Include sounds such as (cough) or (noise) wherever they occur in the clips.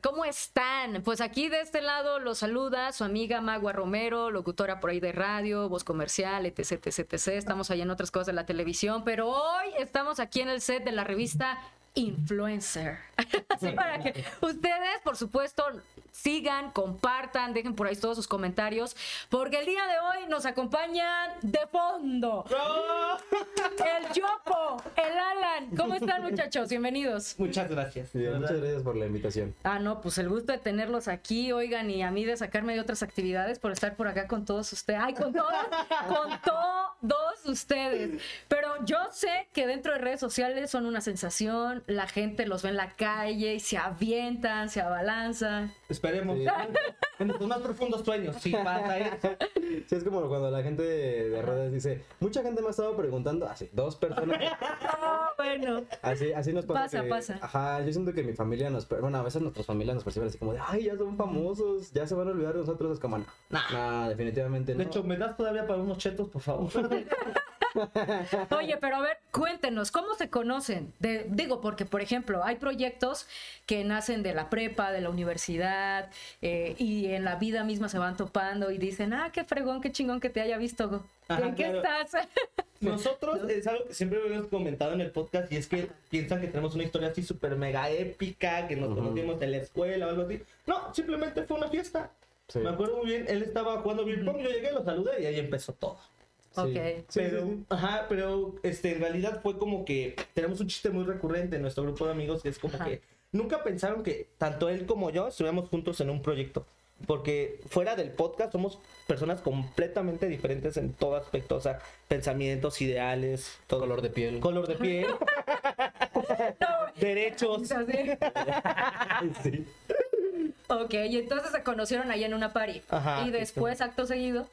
¿Cómo están? Pues aquí de este lado los saluda su amiga Magua Romero, locutora por ahí de radio, voz comercial, etc, etc, etc. Estamos allá en otras cosas de la televisión, pero hoy estamos aquí en el set de la revista influencer. (laughs) Así para que ustedes, por supuesto, sigan, compartan, dejen por ahí todos sus comentarios, porque el día de hoy nos acompañan de fondo (laughs) el Yopo, el Alan. ¿Cómo están, muchachos? Bienvenidos. Muchas gracias. muchas gracias por la invitación. Ah, no, pues el gusto de tenerlos aquí, oigan, y a mí de sacarme de otras actividades por estar por acá con todos ustedes. Ay, con todos, (laughs) con todos ustedes. Pero yo sé que dentro de redes sociales son una sensación, la gente los ve en la calle y se avientan, se abalanzan. Esperemos. (laughs) En tus más profundos sueños, sí pasa eso. Sí, es como cuando la gente de redes dice, mucha gente me ha estado preguntando, así, dos personas. (laughs) Ah, bueno. Así, así nos pasa. Pasa, pasa. Ajá, yo siento que mi familia nos, bueno, a veces nuestras familias nos perciben así como de, ay, ya son famosos, ya se van a olvidar de nosotros, es como, no, nah, definitivamente no. De hecho, ¿me das todavía para unos chetos, por favor? (laughs) Oye, pero a ver, cuéntenos, ¿cómo se conocen? De, digo, porque, por ejemplo, hay proyectos que nacen de la prepa, de la universidad, eh, y en la vida misma se van topando y dicen, ah, qué fregón, qué chingón que te haya visto. ¿En qué estás? (laughs) Nosotros es algo que siempre hemos comentado en el podcast y es que piensan que tenemos una historia así súper mega épica, que nos conocimos en la escuela o algo así. No, simplemente fue una fiesta. Me acuerdo muy bien, él estaba jugando beer pong, yo llegué, lo saludé y ahí empezó todo. Ok. pero, ajá, pero este, en realidad fue como que tenemos un chiste muy recurrente en nuestro grupo de amigos que es como que nunca pensaron que tanto él como yo estuviéramos juntos en un proyecto. Porque fuera del podcast somos personas completamente diferentes en todo aspecto, o sea, pensamientos, ideales, todo. Color de piel. Color de piel. (laughs) derechos. (laughs) sí. Ok, y entonces se conocieron ahí en una party. Ajá, y después, acto seguido.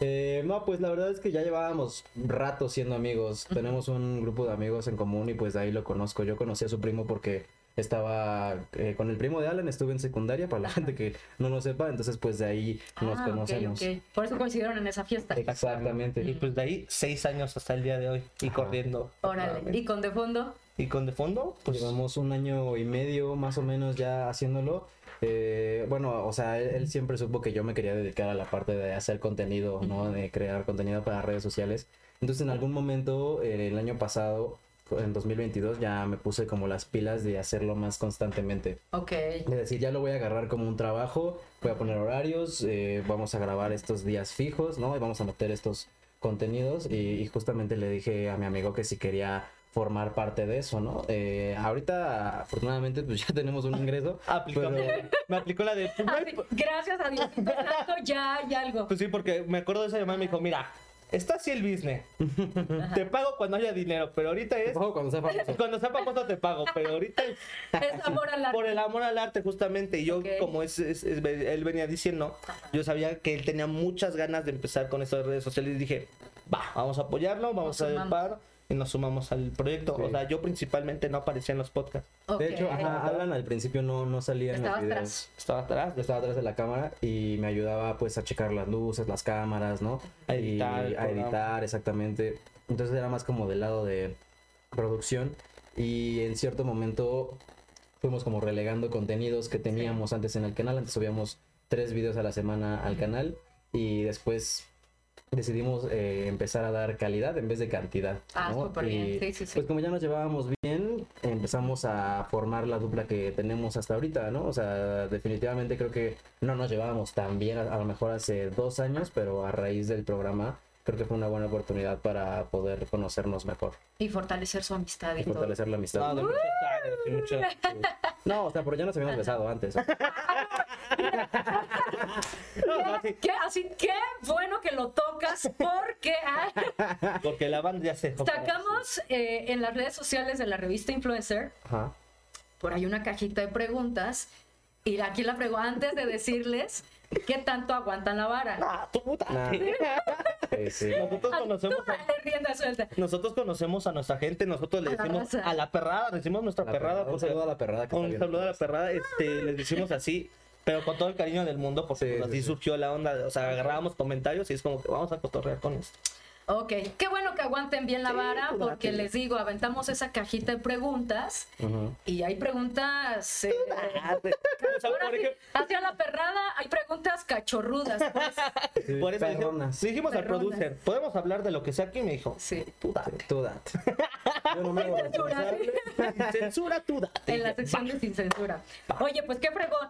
Eh, no, pues la verdad es que ya llevábamos rato siendo amigos. Tenemos un grupo de amigos en común y pues de ahí lo conozco. Yo conocí a su primo porque estaba eh, con el primo de Alan, estuve en secundaria, para la gente que no lo sepa, entonces pues de ahí nos ah, conocemos. Por eso coincidieron en esa fiesta. Exactamente. Y pues de ahí seis años hasta el día de hoy y corriendo. Órale. ¿Y con de fondo? Y con de fondo, pues llevamos un año y medio más o menos ya haciéndolo. Eh, bueno, o sea, él, siempre supo que yo me quería dedicar a la parte de hacer contenido, ¿no? De crear contenido para redes sociales. Entonces, en algún momento, eh, el año pasado, en 2022 ya me puse como las pilas de hacerlo más constantemente. Ok. Es decir, ya lo voy a agarrar como un trabajo, voy a poner horarios, eh, vamos a grabar estos días fijos, ¿no? Y vamos a meter estos contenidos y, y, justamente le dije a mi amigo que si quería formar parte de eso, ¿no? Eh, ahorita, afortunadamente, pues (laughs) ya tenemos un ingreso. (laughs) Me aplicó la de... Gracias a Dios, ya hay algo. Pues sí, porque me acuerdo de esa llamada y me dijo, mira, está así el business. Te pago cuando haya dinero, pero ahorita es. cuando sea famoso. (laughs) Cuando sea famoso te pago, pero ahorita es. es amor al arte. Por el amor al arte, justamente. Y yo, como es, él venía diciendo, yo sabía que él tenía muchas ganas de empezar con estas redes sociales y dije, va, vamos a apoyarlo, vamos a dar y nos sumamos al proyecto. O sea, yo principalmente no aparecía en los podcasts. De hecho, Alan al principio no, no salía en los videos. Atrás. Estaba atrás. estaba atrás de la cámara y me ayudaba pues a checar las luces, las cámaras, ¿no? A editar. a editar, exactamente. Entonces era más como del lado de producción y en cierto momento fuimos como relegando contenidos que teníamos antes en el canal. Antes subíamos tres videos a la semana al canal y después decidimos eh, empezar a dar calidad en vez de cantidad. Ah, súper bien. Sí, sí, sí. Pues como ya nos llevábamos bien, empezamos a formar la dupla que tenemos hasta ahorita, ¿no? O sea, definitivamente creo que no nos llevábamos tan bien, a, lo mejor hace dos años, pero a raíz del programa creo que fue una buena oportunidad para poder conocernos mejor. Y fortalecer su amistad. Y, fortalecer la amistad. Ah, (laughs) no, o sea, pero ya nos habíamos besado antes. (laughs) ¿Qué, así que bueno que lo tocas porque (laughs) porque la banda ya se sacamos eh, en las redes sociales de la revista Influencer. Por ahí una cajita de preguntas. Y aquí la pregunta antes de decirles ¿Qué tanto aguantan la vara? Ah, tu puta. Nosotros conocemos a, nosotros conocemos a nuestra gente, nosotros le decimos a la perrada, decimos nuestra perrada. Un saludo a la perrada. Un saludo a la perrada, este, les decimos así, pero con todo el cariño del mundo, porque pues, así surgió la onda, o sea, agarrábamos comentarios y es como que vamos a cotorrear con esto. Ok, qué bueno que aguanten bien la Sí, vara tú porque les digo, aventamos esa cajita de preguntas y hay preguntas... eh, O sea, ahora por sí, ejemplo, hacia la perrada hay preguntas cachorrudas. pues. Sí, por eso dijimos, perronas. dijimos al producer, ¿podemos hablar de lo que sea aquí? Me dijo, Sí. tú date. Tú date. Yo no me hago Censura. Sin Censura, tú date. En la sección de sin censura. Oye, pues qué fregón.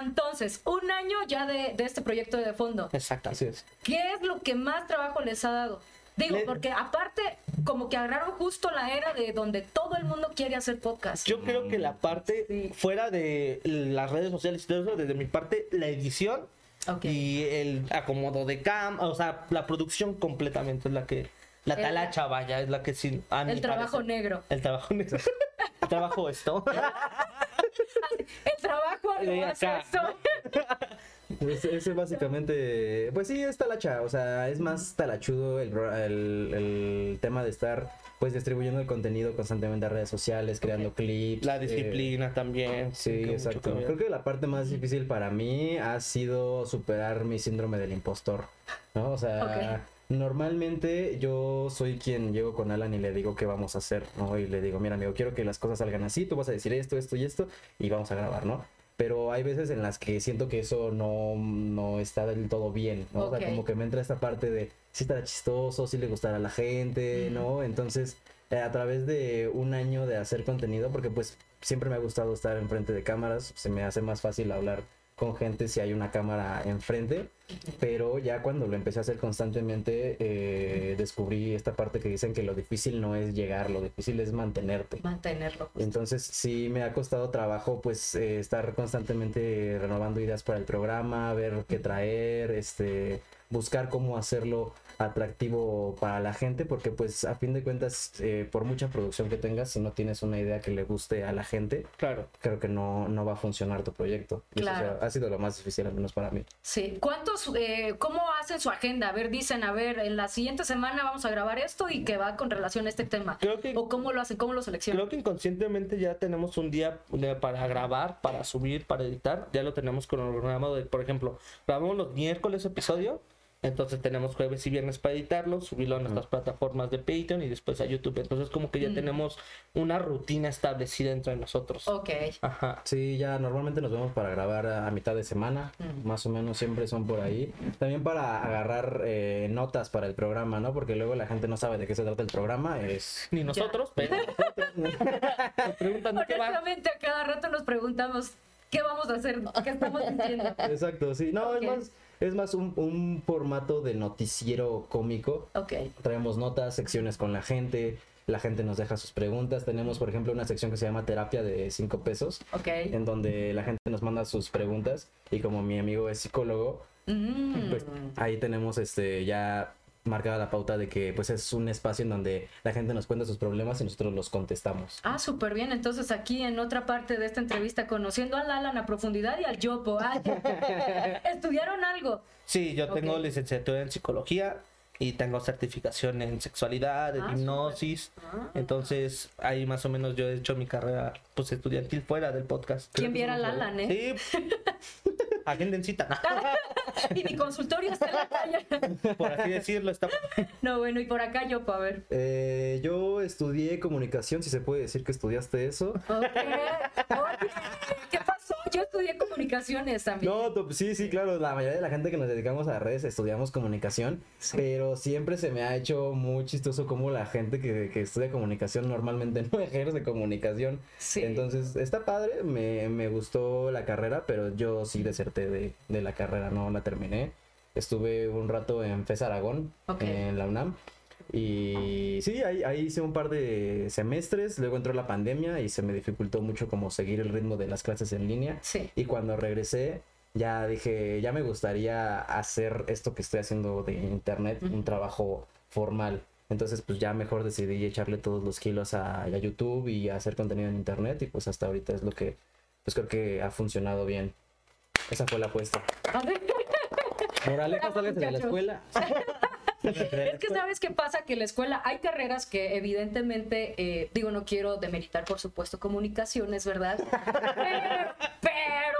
Entonces, un año ya de, de este proyecto de fondo. Exacto. Así es. ¿Qué es lo que más trabajo les ha dado? Digo, Le- porque aparte, como que agarraron justo la era de donde todo el mundo quiere hacer podcast. Yo creo que la parte Sí. fuera de las redes sociales y todo eso, desde mi parte, la edición Ok. y el acomodo de cam, o sea, la producción completamente es la que, la El- talacha, vaya, es la que sí. a el trabajo parecer. negro. El trabajo (laughs) negro. el trabajo esto. (laughs) El trabajo acá. eso. (laughs) Pues ese básicamente, pues sí, es talacha, o sea, es más talachudo el, el, el tema de estar pues distribuyendo el contenido constantemente a redes sociales, creando clips. la eh, disciplina también. Sí, exacto. Creo que la parte más difícil para mí ha sido superar mi síndrome del impostor, ¿no? O sea, normalmente yo soy quien llego con Alan y le digo qué vamos a hacer, ¿no? Y le digo, mira, amigo, quiero que las cosas salgan así, tú vas a decir esto, esto y esto, y vamos a grabar, ¿no? Pero hay veces en las que siento que eso no, no está del todo bien, ¿no? O sea, como que me entra esta parte de si estará chistoso, si le gustará a la gente, ¿no? Entonces, eh, a través de un año de hacer contenido, porque pues siempre me ha gustado estar enfrente de cámaras, se me hace más fácil hablar con gente si hay una cámara enfrente, pero ya cuando lo empecé a hacer constantemente, eh, descubrí esta parte que dicen que lo difícil no es llegar, lo difícil es mantenerte. Mantenerlo. justo. Entonces sí me ha costado trabajo pues eh, estar constantemente renovando ideas para el programa, ver qué traer, este, buscar cómo hacerlo atractivo para la gente, porque pues a fin de cuentas, eh, por mucha producción que tengas, si no tienes una idea que le guste a la gente, Claro. creo que no, no va a funcionar tu proyecto. Y eso Claro. ha sido lo más difícil, al menos para mí. Sí. ¿Cuántos, eh, cómo hacen su agenda? A ver, dicen, a ver, en la siguiente semana vamos a grabar esto y que va con relación a este tema. Creo que ¿O cómo lo hacen? ¿Cómo lo seleccionan? Creo que inconscientemente ya tenemos un día para grabar, para subir, para editar. Ya lo tenemos cronogramado de, por ejemplo, grabamos los miércoles episodio. Entonces tenemos jueves y viernes para editarlo, subirlo a nuestras plataformas de Patreon y después a YouTube. Entonces como que ya Mm. tenemos una rutina establecida entre nosotros. Ok. Ajá. Sí, ya normalmente nos vemos para grabar a, a mitad de semana, Mm. más o menos siempre son por ahí. También para agarrar eh, notas para el programa, ¿no? Porque luego la gente no sabe de qué se trata el programa. Es Ni nosotros, (laughs) pero nos preguntan de qué va. A cada rato nos preguntamos, ¿qué vamos a hacer? ¿Qué estamos diciendo? exacto, sí. No, es más, es más un, un formato de noticiero cómico. Ok. Traemos notas, secciones con la gente. La gente nos deja sus preguntas. Tenemos, por ejemplo, una sección que se llama terapia de 5 pesos, Ok. en donde la gente nos manda sus preguntas. Y como mi amigo es psicólogo, Mm. pues ahí tenemos este ya marcada la pauta de que pues es un espacio en donde la gente nos cuenta sus problemas y nosotros los contestamos. Ah, súper bien. Entonces aquí en otra parte de esta entrevista, conociendo al Alan a profundidad y al Yopo. (laughs) ¿Estudiaron algo? Sí, yo tengo licenciatura en psicología y tengo certificación en sexualidad, en Ah, hipnosis. Ah. Entonces, ahí más o menos yo he hecho mi carrera pues estudiantil fuera del podcast. ¿Quién viera al Alan, eh? Sí. (laughs) Agenda en cita, (laughs) Y mi consultorio está en la calle. por así decirlo, está No, bueno, y por acá Yopo, a ver. Eh, yo estudié comunicación, si se puede decir que estudiaste eso. Ok. Oye, ¿qué pasó? Yo estudié comunicaciones también. No, sí, sí, claro, la mayoría de la gente que nos dedicamos a redes estudiamos comunicación, Sí. pero siempre se me ha hecho muy chistoso como la gente que, que estudia comunicación normalmente no ejerce comunicación. Sí. Entonces, está padre, me, me gustó la carrera, pero yo sí deserté de, de la carrera, no la terminé. Estuve un rato en FES Aragón, en la UNAM. Y sí, ahí, ahí hice un par de semestres, luego entró la pandemia y se me dificultó mucho como seguir el ritmo de las clases en línea. Sí. Y cuando regresé, ya dije, ya me gustaría hacer esto que estoy haciendo de internet, un trabajo formal. Entonces, pues ya mejor decidí echarle todos los kilos a, a YouTube y a hacer contenido en internet. Y pues hasta ahorita es lo que, pues creo que ha funcionado bien. Esa fue la apuesta. (laughs) Moraleja, salgas de la escuela. (laughs) Es que sabes qué pasa, que en la escuela hay carreras que evidentemente, eh, digo, no quiero demeritar, por supuesto, comunicaciones, ¿verdad? (laughs) pero, pero,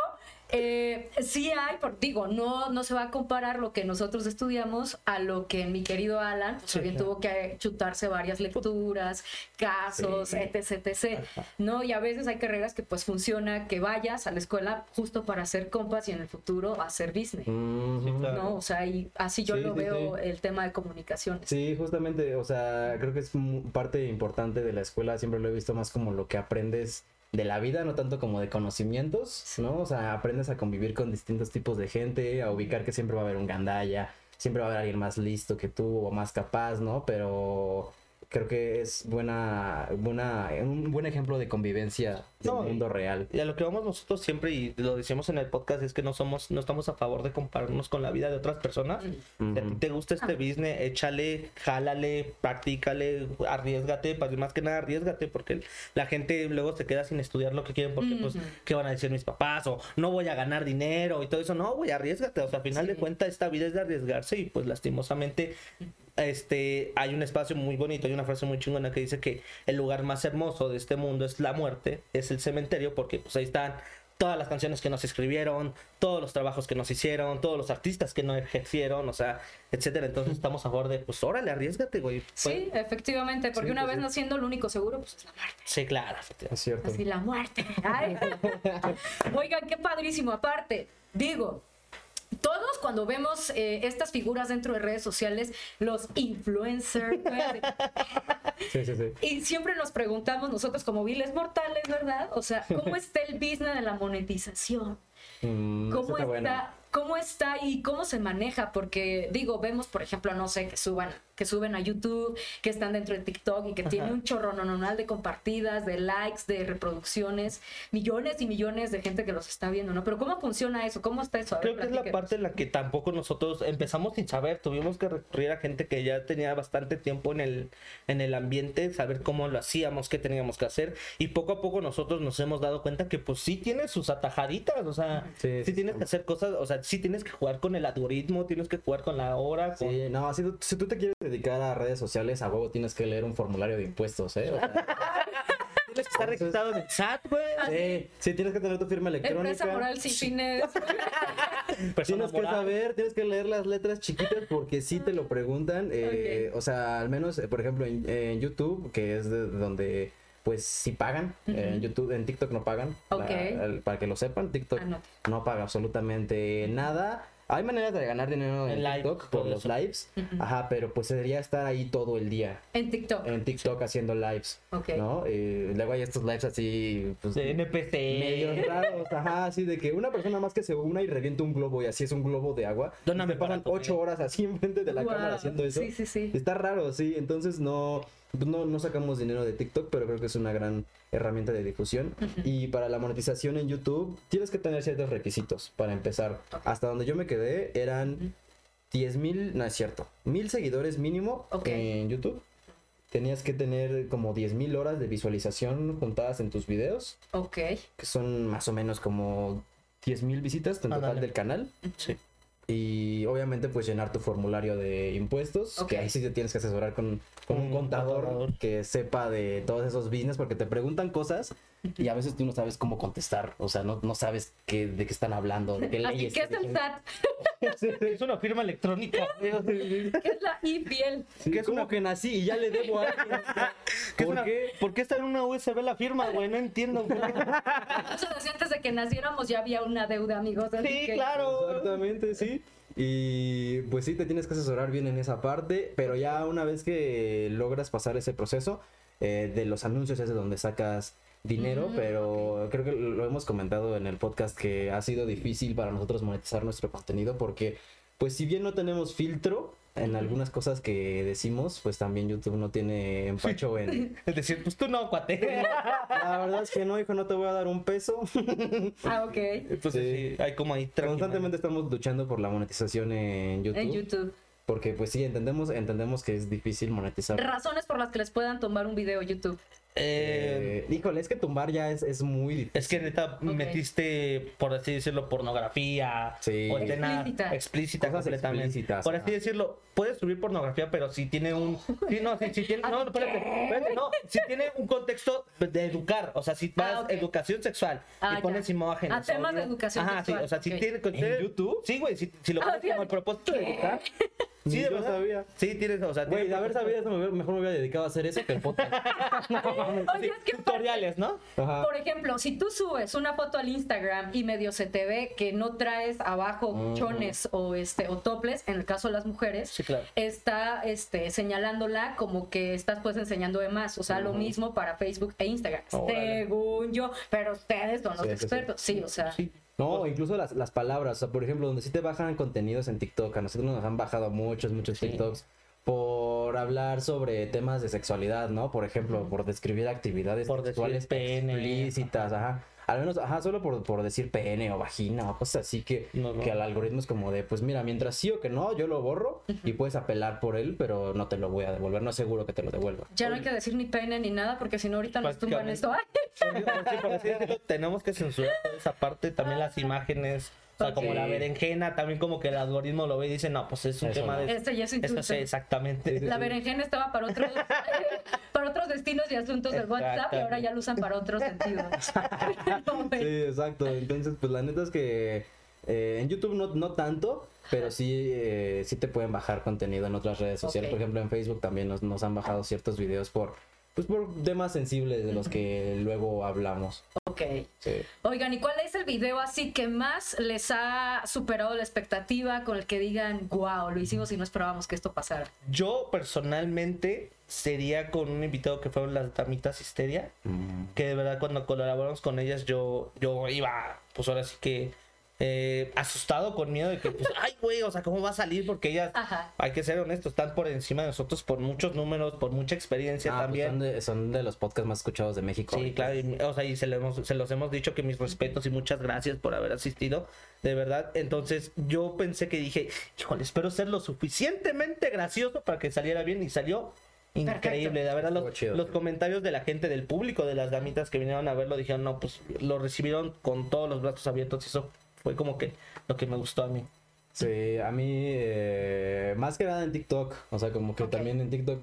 eh, Sí hay, por, digo, no, no se va a comparar lo que nosotros estudiamos a lo que mi querido Alan pues, Sí, también claro. tuvo que chutarse varias lecturas, casos, Sí. etc, etc. ¿no? Y a veces hay carreras que pues funciona que vayas a la escuela justo para hacer compas y en el futuro hacer business, Ujú. Sí, claro. ¿no? O sea, y así yo Sí, lo sí, veo sí. el tema de comunicaciones. Sí, justamente, o sea, creo que es parte importante de la escuela, siempre lo he visto más como lo que aprendes de la vida, no tanto como de conocimientos, ¿no? O sea, aprendes a convivir con distintos tipos de gente, a ubicar que siempre va a haber un gandalla, siempre va a haber alguien más listo que tú o más capaz, ¿no? Pero creo que es buena, buena, un buen ejemplo de convivencia del No, mundo real. Y a lo que vamos nosotros siempre, y lo decimos en el podcast, es que no somos, no estamos a favor de compararnos con la vida de otras personas. Si a ti te gusta este business, échale, jálale, practícale, arriesgate, pues, más que nada arriesgate, porque la gente luego se queda sin estudiar lo que quieren, porque pues. ¿qué van a decir mis papás? O no voy a ganar dinero y todo eso. No, güey, arriesgate. O sea, al final Sí. de cuentas, esta vida es de arriesgarse y pues lastimosamente este hay un espacio muy bonito, hay una frase muy chingona que dice que el lugar más hermoso de este mundo es la muerte, es el cementerio, porque pues ahí están todas las canciones que nos escribieron, todos los trabajos que nos hicieron, todos los artistas que no ejercieron, o sea, etcétera. Entonces estamos a favor de, pues órale, arriesgate, güey. Sí, efectivamente, porque Sí, una pues vez sí. naciendo lo único seguro pues es la muerte. Sí, claro, efectivamente. Es cierto. Así la muerte. Ay. (laughs) Oigan, qué padrísimo. Aparte, digo, todos cuando vemos eh, estas figuras dentro de redes sociales, los influencers, (laughs) Sí, sí, sí. y siempre nos preguntamos nosotros como viles mortales, ¿verdad? O sea, ¿cómo está el business de la monetización? Mm, ¿Cómo está, bueno. ¿Cómo está y cómo se maneja? Porque digo, vemos, por ejemplo, no sé, que suban, que suben a YouTube, que están dentro de TikTok y que tiene un chorro normal de compartidas, de likes, de reproducciones, millones y millones de gente que los está viendo, ¿no? Pero ¿cómo funciona eso? ¿Cómo está eso? A ver, Creo que es la parte en la que tampoco nosotros empezamos sin saber, tuvimos que recurrir a gente que ya tenía bastante tiempo en el, en el ambiente, saber cómo lo hacíamos, qué teníamos que hacer, y poco a poco nosotros nos hemos dado cuenta que pues sí tiene sus atajaditas, o sea, Sí, sí, sí, tienes sí. que hacer cosas, o sea, sí tienes que jugar con el algoritmo, tienes que jugar con la hora, con... Sí, no, si tú, si tú te quieres dedicar a redes sociales, a huevo tienes que leer un formulario de impuestos, ¿eh? O sea, (laughs) tienes que estar registrado en el SAT, güey. sí, sí, tienes que tener tu firma electrónica. Empresa moral sin fines. (laughs) Persona Tienes que saber, tienes que leer las letras chiquitas porque sí te lo preguntan. eh, O sea, al menos, eh, por ejemplo, en, en YouTube, que es de donde pues sí pagan. En YouTube, en TikTok no pagan. Ok. La- el- para que lo sepan, TikTok Anote. no paga absolutamente nada. Hay maneras de ganar dinero en, En live, TikTok por los eso. lives. Ajá, pero pues sería estar ahí todo el día En TikTok. en TikTok haciendo lives. Ok. ¿No? Eh, luego hay estos lives así, pues, De NPC. medios raros, ajá, así de que una persona más que se una y revienta un globo y así es un globo de agua. Dóname pasan ocho horas así (laughs) enfrente de la cámara haciendo eso. Sí, sí, sí. Está raro, sí. Entonces no, no, no sacamos dinero de TikTok, pero creo que es una gran herramienta de difusión. Y para la monetización en YouTube tienes que tener ciertos requisitos para empezar. Hasta donde yo me quedé eran 10 mil, no es cierto, mil seguidores mínimo Ok. en YouTube. Tenías que tener como 10 mil horas de visualización juntadas en tus videos, Ok. que son más o menos como 10 mil visitas en total del canal. Sí. Y obviamente pues llenar tu formulario de impuestos, Ok. que ahí sí te tienes que asesorar con, con un Un contador, contador. que sepa de todos esos business porque te preguntan cosas y a veces tú no sabes cómo contestar, o sea, no, no sabes qué, de qué están hablando, de qué Así leyes. es el qué- SAT, Es una firma electrónica. que es la IPL. Sí, ¿Qué es como una- que nací y ya le debo a alguien. ¿Qué ¿Por una- qué? ¿Por qué está en una USB la firma, güey? No entiendo, güey. Antes de que naciéramos ya había una deuda, amigos. Sí, que- claro. Exactamente, sí. Y pues sí, te tienes que asesorar bien en esa parte, pero ya una vez que logras pasar ese proceso, eh, de los anuncios es de donde sacas dinero, Mm, pero creo que lo hemos comentado en el podcast que ha sido difícil para nosotros monetizar nuestro contenido porque pues si bien no tenemos filtro en algunas cosas que decimos, pues también YouTube no tiene empacho en... (laughs) Es decir, pues tú no, cuate. La verdad es que no, hijo, no te voy a dar un peso. (laughs) Ah, ok. Entonces Sí. sí, hay como ahí. Constantemente estamos luchando por la monetización en YouTube. En YouTube. porque pues sí, entendemos, entendemos que es difícil monetizar. Razones por las que les puedan tomar un video YouTube. Eh, Eh, híjole, es que tumbar ya es, es muy difícil. es que neta metiste, por así decirlo, pornografía Sí. o escena Explícita. explícita Cosas completamente. explícitas, por así decirlo, puedes subir pornografía, pero si tiene un. Sí, no, si, si tiene. (laughs) No, espérate, espérate, no. Si tiene un contexto de educar, o sea, si vas Ah, educación sexual Ah, y pones ya. imágenes. Ah, temas o- de educación Ajá, sexual, sí, o sea, si ok. tiene. ¿En YouTube? Sí, güey, si, si lo Ah, pones como el propósito de educar. (laughs) Sí, de yo verdad. sabía. Sí, tienes, o sea, Güey, de haber sabido eso, mejor me hubiera dedicado a hacer eso que el podcast. (laughs) Oye, es que Tutoriales, ¿no? Ajá. Por ejemplo, si tú subes una foto al Instagram y medio se te ve que no traes abajo chones o este o toples, en el caso de las mujeres, Sí, claro. está este señalándola como que estás pues enseñando de más, o sea, lo mismo para Facebook e Instagram, según yo, pero ustedes son los Sí, expertos, sí, o sea. No, incluso las, las palabras, o sea, por ejemplo, donde sí te bajan contenidos en TikTok, a nosotros nos han bajado muchos, muchos Sí. TikToks por hablar sobre temas de sexualidad, ¿no? Por ejemplo, por describir actividades Por sexuales pene. explícitas, ajá. Al menos, ajá, solo por, por decir pene o vagina o cosas así que, No, no. que al algoritmo es como de, pues mira, mientras sí o que no, yo lo borro y puedes apelar por él, pero no te lo voy a devolver, no aseguro que te lo devuelva. ya no hay que decir ni pene ni nada porque si no ahorita nos tumban esto. Sí, así decirlo, tenemos que censurar toda esa parte, también las imágenes, o sea, como Sí. la berenjena, también como que el algoritmo lo ve y dice, no, pues es un Eso tema no. de... Este ya es Eso insulto. sí, exactamente. La berenjena estaba para otros, (laughs) para otros destinos y asuntos del WhatsApp y ahora ya lo usan para otros sentidos. (laughs) No. Sí, exacto. Entonces, pues la neta es que eh, en YouTube no, no tanto, pero sí, eh, sí te pueden bajar contenido en otras redes sociales. Por ejemplo, en Facebook también nos, nos han bajado ciertos videos por, pues, por temas sensibles de los que luego hablamos. Ok. Sí. Oigan, ¿y cuál es el video así que más les ha superado la expectativa con el que digan, wow, lo hicimos y no esperábamos que esto pasara? Yo personalmente sería con un invitado que fueron las Damitas Histeria, Mm. que de verdad cuando colaboramos con ellas yo, yo iba, pues ahora sí que eh, asustado con miedo de que, pues, (laughs) ay, güey, o sea, ¿cómo va a salir? Porque ellas, Ajá. hay que ser honestos, están por encima de nosotros por muchos números, por mucha experiencia Ah, pues también. son, de, son de los podcasts más escuchados de México. Sí, ahorita. claro, y, o sea, y se, lo hemos- se los hemos dicho que mis respetos y muchas gracias por haber asistido, de verdad. Entonces, yo pensé que dije, híjole, espero ser lo suficientemente gracioso para que saliera bien y salió increíble. De verdad, los, chido. los comentarios de la gente, del público, de las damitas que vinieron a verlo, dijeron, no, pues lo recibieron con todos los brazos abiertos y eso fue como que lo que me gustó a mí. Sí, a mí, eh, más que nada en TikTok, o sea, como que también en TikTok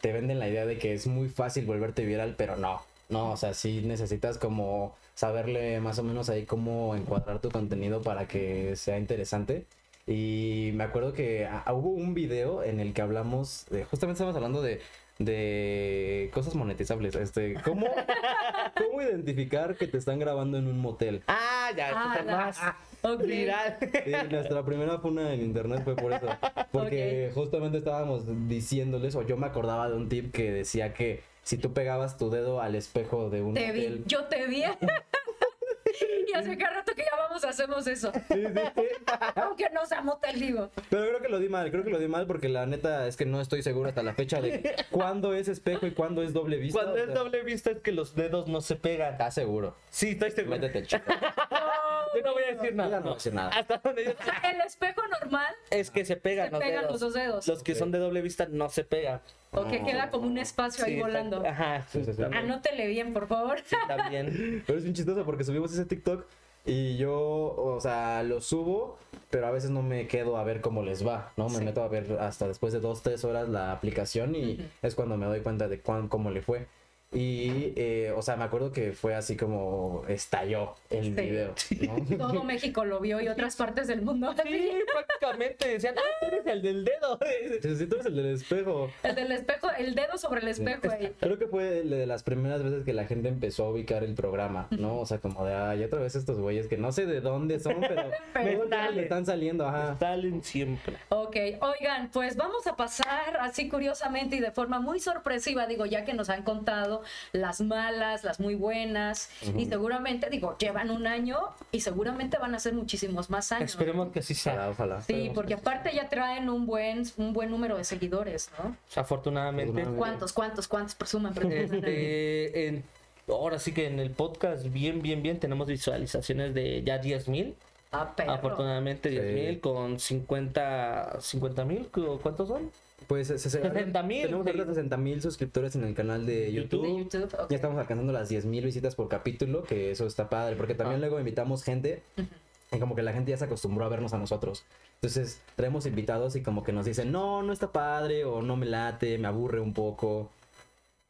te venden la idea de que es muy fácil volverte viral, pero no, no, o sea, sí necesitas como saberle más o menos ahí cómo encuadrar tu contenido para que sea interesante. Y me acuerdo que ah, hubo un video en el que hablamos, de, justamente estamos hablando de, de cosas monetizables, este, ¿cómo, (laughs) cómo identificar que te están grabando en un motel? Ah, ya, Ah, la- más viral. Sí, (laughs) nuestra primera funa en internet fue por eso. Porque justamente estábamos diciéndoles, o yo me acordaba de un tip que decía que si tú pegabas tu dedo al espejo de un Te vi, yo te vi. (laughs) y hace que rato que ya vamos, hacemos eso. (laughs) Aunque no sea motel, digo. Pero creo que lo di mal, creo que lo di mal porque la neta es que no estoy seguro hasta la fecha de cuándo es espejo y cuándo es doble vista. Cuando o es doble vista es que los dedos no se pegan. ¿Estás seguro? Sí, estoy seguro. Métete el chico. (laughs) Yo no voy a decir nada. no voy a decir nada. Hasta donde yo el espejo normal es que se pegan, se los, pegan dedos. los dos dedos. Los que son de doble vista no se pegan. O que queda como un espacio ahí volando. Ajá, Sí, sí. Anótele bien, por favor. también. Pero es bien chistoso porque subimos ese TikTok y yo, o sea, lo subo, pero a veces no me quedo a ver cómo les va, ¿no? Me meto a ver hasta después de dos, tres horas la aplicación y es cuando me doy cuenta de cuán, cómo le fue. Y, eh, o sea, me acuerdo que fue así como estalló el Sí. video, ¿no? (laughs) Todo México lo vio y otras partes del mundo. Sí, prácticamente decían, ah, tú eres el del dedo. (laughs) Sí, tú eres el del espejo. El del espejo, el dedo sobre el espejo ahí. Creo que fue de las primeras veces que la gente empezó a ubicar el programa, ¿no? O sea, como de, ay, otra vez estos güeyes que no sé de dónde son, (laughs) pero, Pero le están saliendo, ajá. Salen siempre. Ok, oigan, pues vamos a pasar así curiosamente y de forma muy sorpresiva, digo, ya que nos han contado las malas, las muy buenas, y seguramente, digo, llevan un año y seguramente van a ser muchísimos más años. Esperemos que así sea. Ojalá, ojalá. Sí, porque aparte ya traen un buen, un buen número de seguidores, ¿no? Afortunadamente. Afortunadamente. ¿Cuántos, cuántos, cuántos? Presuman. (laughs) Este, en- ahora sí que en el podcast, bien, bien, bien, tenemos visualizaciones de ya 10 mil. Ah. Afortunadamente 10 mil Sí. con 50 50 mil, ¿cuántos son? Pues se- se- 60,000, Tenemos ahorita 60 mil suscriptores en el canal de YouTube. De. Ya estamos alcanzando las 10 mil visitas por capítulo, que eso está padre, porque también Ah. luego invitamos gente y como que la gente ya se acostumbró a vernos a nosotros. Entonces traemos invitados y como que nos dicen, no, no está padre o no me late, me aburre un poco.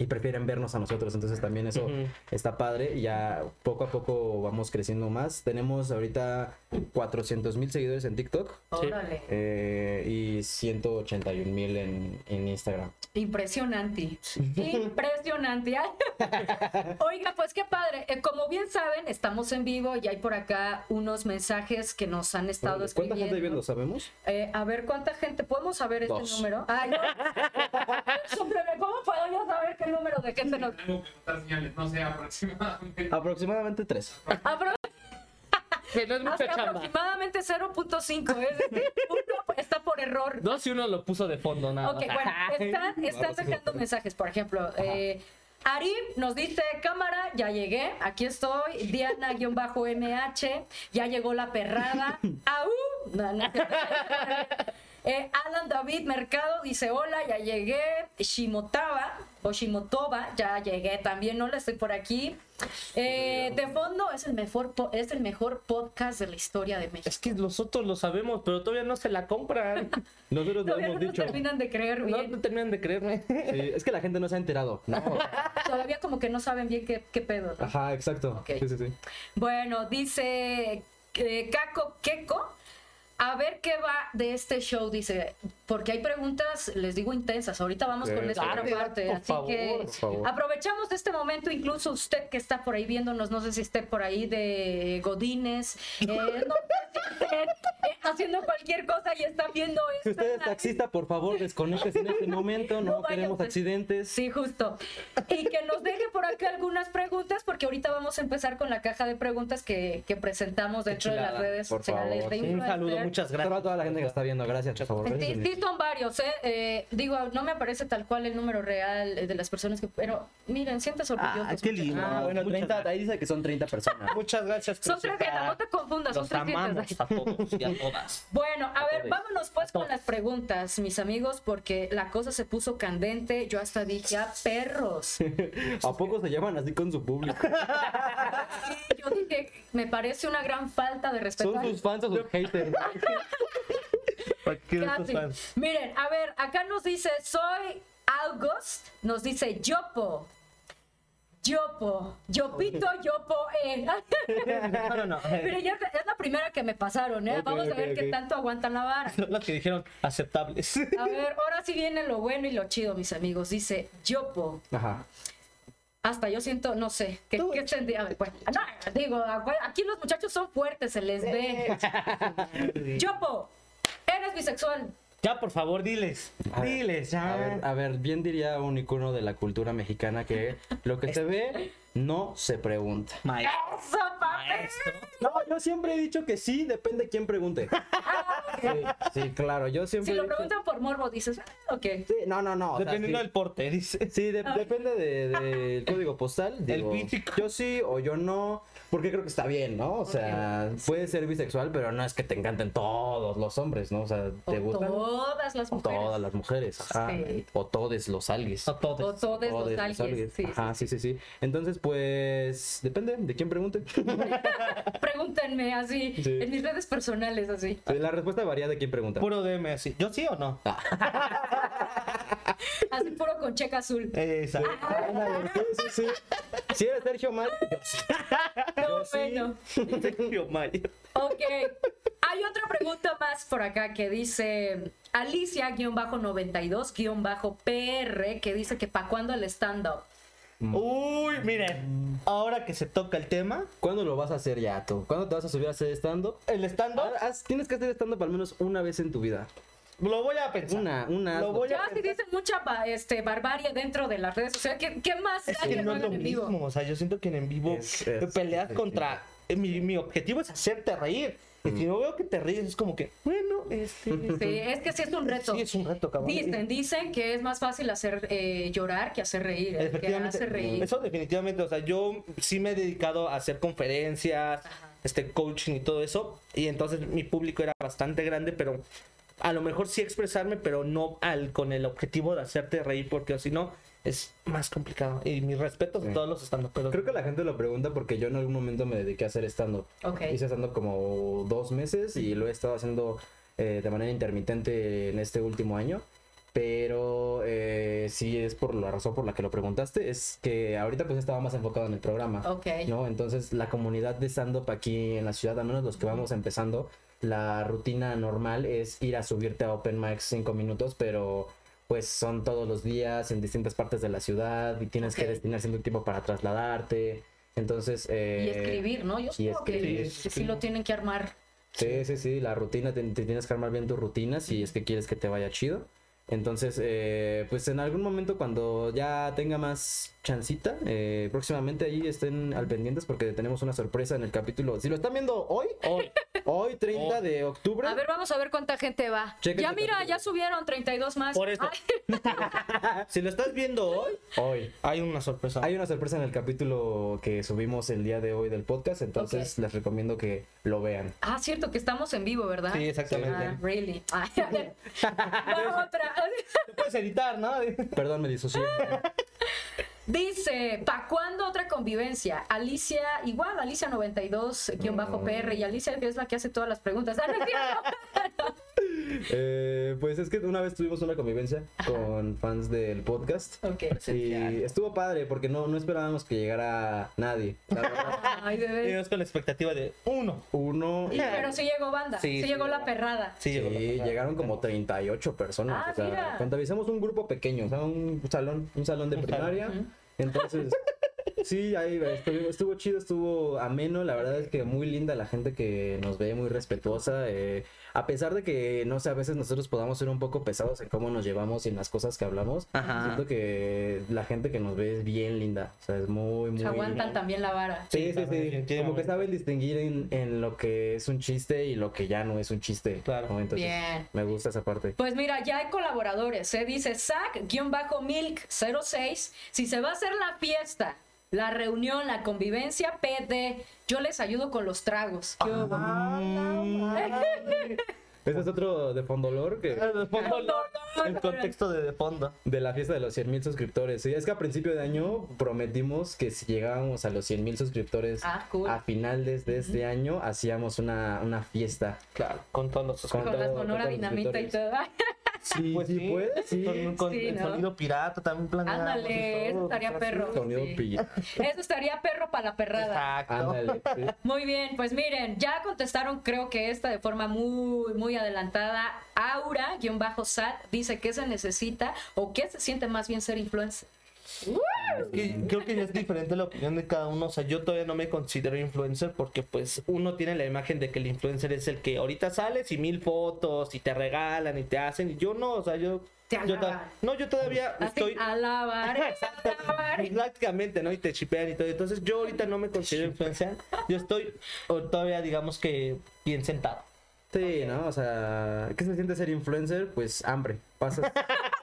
Y prefieren vernos a nosotros, entonces también eso está padre y ya poco a poco vamos creciendo más. Tenemos ahorita 400 mil seguidores en TikTok Órale. eh, y 181 mil en, en Instagram. Impresionante. Impresionante. (laughs) Oiga, pues qué padre. Eh, como bien saben, estamos en vivo y hay por acá unos mensajes que nos han estado ¿Cuánta escribiendo. gente viendo? ¿Sabemos? Eh, a ver, ¿cuánta gente? ¿Podemos saber este número? Ay, no. (laughs) Súper, ¿Cómo puedo yo saber qué número de gente nos... Tengo que notar señales, no sé, aproximadamente. Aproximadamente tres. Apro- (laughs) Que no es mucha hace chamba. aproximadamente 0.5, es decir, uno está por error. Dos y uno lo puso de fondo nada Ok, más. bueno, están, están dejando mensajes, por ejemplo. Eh, Ari nos dice, cámara, ya llegué, aquí estoy. Diana-MH, ya llegó la perrada. (laughs) ¡Au! No, no. (laughs) Eh, Alan David Mercado dice, hola, ya llegué. Shimotaba, o Shimotova, ya llegué también, hola, estoy por aquí. Eh, de fondo, es el, mejor es el mejor podcast de la historia de México. Es que nosotros lo sabemos, pero todavía no se la compran. (laughs) Nosotros lo Todavía no hemos nos dicho. terminan de creer No, bien. no terminan de creerme. Sí, es que la gente no se ha enterado. No. (laughs) Todavía como que no saben bien qué, qué pedo. ¿no? Ajá, exacto. Sí, sí, sí. Bueno, dice eh, Caco Queco. A ver qué va de este show, dice, porque hay preguntas, les digo, intensas. Ahorita vamos con esta otra parte. por Así favor, que aprovechamos este momento, incluso usted que está por ahí viéndonos, no sé si esté por ahí de Godines, eh, no sé si esté, haciendo cualquier cosa y está viendo Si esto. usted es taxista, por favor, desconéctese en este momento. No, (laughs) No queremos usted. accidentes. Sí, justo. Y que nos deje por acá algunas preguntas, porque ahorita vamos a empezar con la caja de preguntas que, que presentamos dentro de las redes Por sociales favor, de. Un saludo, muchas Saludos a gracias. toda la gente que está viendo. Gracias, por favor. Sí, Gracias, sí son varios, ¿eh? Eh, Digo, no me aparece tal cual el número real de las personas que... Pero miren, siéntese orgullosos. Ah, qué lindo. Ah, bueno, Muchas 30, ahí dice que son 30 personas. (laughs) Muchas gracias. Son Crucita. 300, no te confundas, son Los 300. amamos a todos y a todas. (laughs) Bueno, a ver, todos. vámonos pues A con las preguntas, mis amigos, porque la cosa se puso candente. Yo hasta dije, ah, perros. (laughs) ¿A poco se llaman así con su público? Y yo dije, me parece una gran falta de respeto. ¿Son sus fans o sus haters? ¿Para qué Casi. estos fans? Miren, a ver, acá nos dice, soy August, nos dice Yopo. Yopo, Yopito, Yopo, eh. (laughs) No, no, no. Pero ya es la primera que me pasaron, ¿eh? Vamos a ver qué tanto aguantan la vara. Las que dijeron aceptables. A (laughs) ver, ahora sí viene lo bueno y lo chido, mis amigos. Dice Yopo. Ajá. Hasta yo siento, no sé, ¿qué, tendría? Bueno, no, digo, aquí los muchachos son fuertes, se les ve. (laughs) Yopo, eres bisexual. Ya, por favor, diles. A ver, Diles, A ver, ya. a ver, bien diría un icono de la cultura mexicana que lo que se ve no se pregunta. Maestro. ¡Eso, papi! Maestro. No, yo siempre he dicho que sí, depende de quién pregunte. (laughs) Sí, sí, claro, yo siempre Si lo dicho- preguntan por morbo, dices, ah, ok. Sí, no, no, no. o sea, Dependiendo sí. del porte, dice. Sí, de- depende del de, del (laughs) código postal. Digo, físico. Yo sí o yo no, porque creo que está bien, ¿no? O sea, puedes ser bisexual, pero no es que te encanten todos los hombres, ¿no? O sea, ¿te O gustan? todas las O mujeres. todas las mujeres, ajá. Sí. O todos los algues. A todos. O todos los Todes alguien. Sí, Ajá, sí, sí, sí. Entonces, pues, depende de quién pregunte. (laughs) Pregúntenme así, Sí. en mis redes personales, así. La respuesta varía de quién pregunta. Puro DM así. ¿Yo sí o no? (laughs) Así puro con checa azul. Exacto. Sí, sí, sí. Si eres Sergio Mal, yo sí. (laughs) No, bueno. Sergio Mayo. Ok. Hay otra pregunta más por acá que dice Alicia-92-PR que dice que para cuándo el stand-up. Uy, miren. Ahora que se toca el tema, ¿Cuándo lo vas a hacer ya tú? ¿Cuándo te vas a subir a hacer stand-up? el stand-up haz- Tienes que hacer stand-up al menos una vez en tu vida. lo voy a pensar. Una, una. Lo voy Ya a si pensar. dicen mucha ba- este, barbarie dentro de las redes sociales, ¿qué, qué más Es hay que que no es lo hagan en vivo? mismo. O sea, yo siento que en vivo Es- es- peleas es contra. Mi, mi objetivo es hacerte reír. Y si no veo que te ríes, es como que, bueno, este. Sí, es que sí es un reto. Sí, es un reto, cabrón. Dicen, dicen que es más fácil hacer eh, llorar que hacer reír. El que Efectivamente, hace reír. eso definitivamente, o sea, yo sí me he dedicado a hacer conferencias, este coaching y todo eso. Y entonces mi público era bastante grande, pero a lo mejor sí expresarme, pero no al con el objetivo de hacerte reír, porque si no es más complicado. Y mis respetos Sí. a todos los estando, pero Creo que la gente lo pregunta porque yo en algún momento me dediqué a hacer stand-up. Ok. Hice stand-up como dos meses y lo he estado haciendo eh, de manera intermitente en este último año. Pero eh, sí es por la razón por la que lo preguntaste, es que ahorita pues estaba más enfocado en el programa. Ok. ¿no? Entonces la comunidad de stand-up aquí en la ciudad, al menos los que vamos empezando, la rutina normal es ir a subirte a Open Mics cinco minutos, pero pues son todos los días en distintas partes de la ciudad y tienes que destinar cierto tiempo para trasladarte. Entonces... eh, Y escribir, ¿no? Yo supongo que, sí sí. lo tienen que armar. Sí, sí, sí, la rutina, te, te tienes que armar bien tu rutina si es que quieres que te vaya chido. Entonces, eh, pues en algún momento cuando ya tenga más chancita, eh, próximamente ahí estén al pendientes porque tenemos una sorpresa en el capítulo. Si lo están viendo hoy, hoy, hoy 30 Oh. de octubre. A ver, vamos a ver cuánta gente va. Chequen ya mira, capítulo. ya subieron 32 más. por eso. (laughs) Si lo estás viendo hoy, Hoy. hay una sorpresa. Hay una sorpresa en el capítulo que subimos el día de hoy del podcast, entonces les recomiendo que lo vean. ah, cierto que estamos en vivo, ¿verdad? Sí, exactamente. Ah, really. (laughs) Otra. Puedes editar, ¿no? Perdón, me disocié. Dice, ¿pa' cuándo otra convivencia? Alicia, igual, Alicia 92, guion bajo PR, y Alicia que es la que hace todas las preguntas. Ah, no cierto. (laughs) Eh, pues es que una vez tuvimos una convivencia con fans del podcast. ok. Y estuvo padre porque no, no esperábamos que llegara nadie. La verdad, (laughs) Ay, con la expectativa de uno. uno. Y- pero sí llegó banda, sí, Sí, sí llegó la perrada. Sí, llegó la- llegaron como 38 personas. Ah, o sea, mira. contabilizamos un grupo pequeño, o sea, un salón, un salón de Un primaria. salón. Entonces, sí, ahí estuvo, estuvo chido, estuvo ameno. La verdad es que muy linda la gente que nos ve, muy respetuosa. eh, a pesar de que, no sé, a veces nosotros podamos ser un poco pesados en cómo nos llevamos y en las cosas que hablamos. Ajá. Siento que la gente que nos ve es bien linda. O sea, es muy, muy. Se aguantan también la vara. Sí, Sí, sí, sí. Como que saben distinguir en, en lo que es un chiste y lo que ya no es un chiste. Claro. ¿no? Entonces, Bien. me gusta esa parte. Pues mira, ya hay colaboradores. Se dice Zach-Milk06. Si se va a hacer la fiesta, la reunión, la convivencia, PD. Yo les ayudo con los tragos. ¿Qué hubo? Ese es otro de Fondolor que De fondo, no, no, el no. contexto de, de fondo. de la fiesta de los 100 mil suscriptores. Sí, es que a principio de año prometimos que si llegábamos a los 100 mil suscriptores Ah, cool. a finales de este año, hacíamos una, una fiesta. Claro, con todos los Con Con la todo- sonora con todos los dinamita y suscriptores. todo. Sí, Pues sí, puede, sí. Con, con Sí, el ¿no? sonido pirata también planeamos. Ándale, eso todo, estaría sea, perro. Sonido sí. Eso estaría perro para la perrada. Exacto. Ándale, sí. Muy bien, pues miren, ya contestaron, creo que esta de forma muy, muy adelantada. Aura-Sat dice que se necesita o que se siente más bien ser influencer. Que- creo que ya es diferente la opinión de cada uno. O sea, yo todavía no me considero influencer porque pues uno tiene la imagen de que el influencer es el que ahorita sales y mil fotos y te regalan y te hacen. Y yo no, o sea, yo... Te no, yo todavía estoy... alabar, alabar. Prácticamente, ¿no? Y te chipean y todo. Entonces yo ahorita no me considero influencer. Yo estoy o, todavía, digamos que bien sentado. Sí, ¿no? O sea, ¿qué se siente ser influencer? Pues hambre. Pasas, (laughs)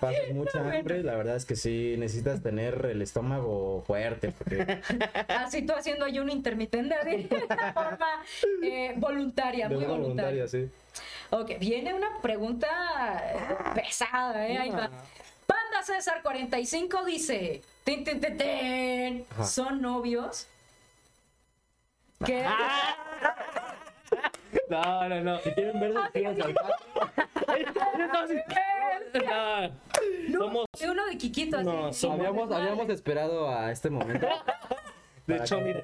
pasas (laughs) mucha hambre. La verdad es que sí, necesitas tener el estómago fuerte. Porque Así tú haciendo ayuno intermitente (laughs) de forma eh, voluntaria, de muy voluntaria. voluntaria, sí. Ok, viene una pregunta eh, pesada, ¿eh? Ahí va. Panda César 45 dice, tin, tin, tin. ¿son novios? ¿Qué? (laughs) No, no, no. Si quieren ver suscríbanse al No. Somos, De uno de Kikito, así. No, somos- Habíamos, habíamos esperado a este momento. de hecho, miren.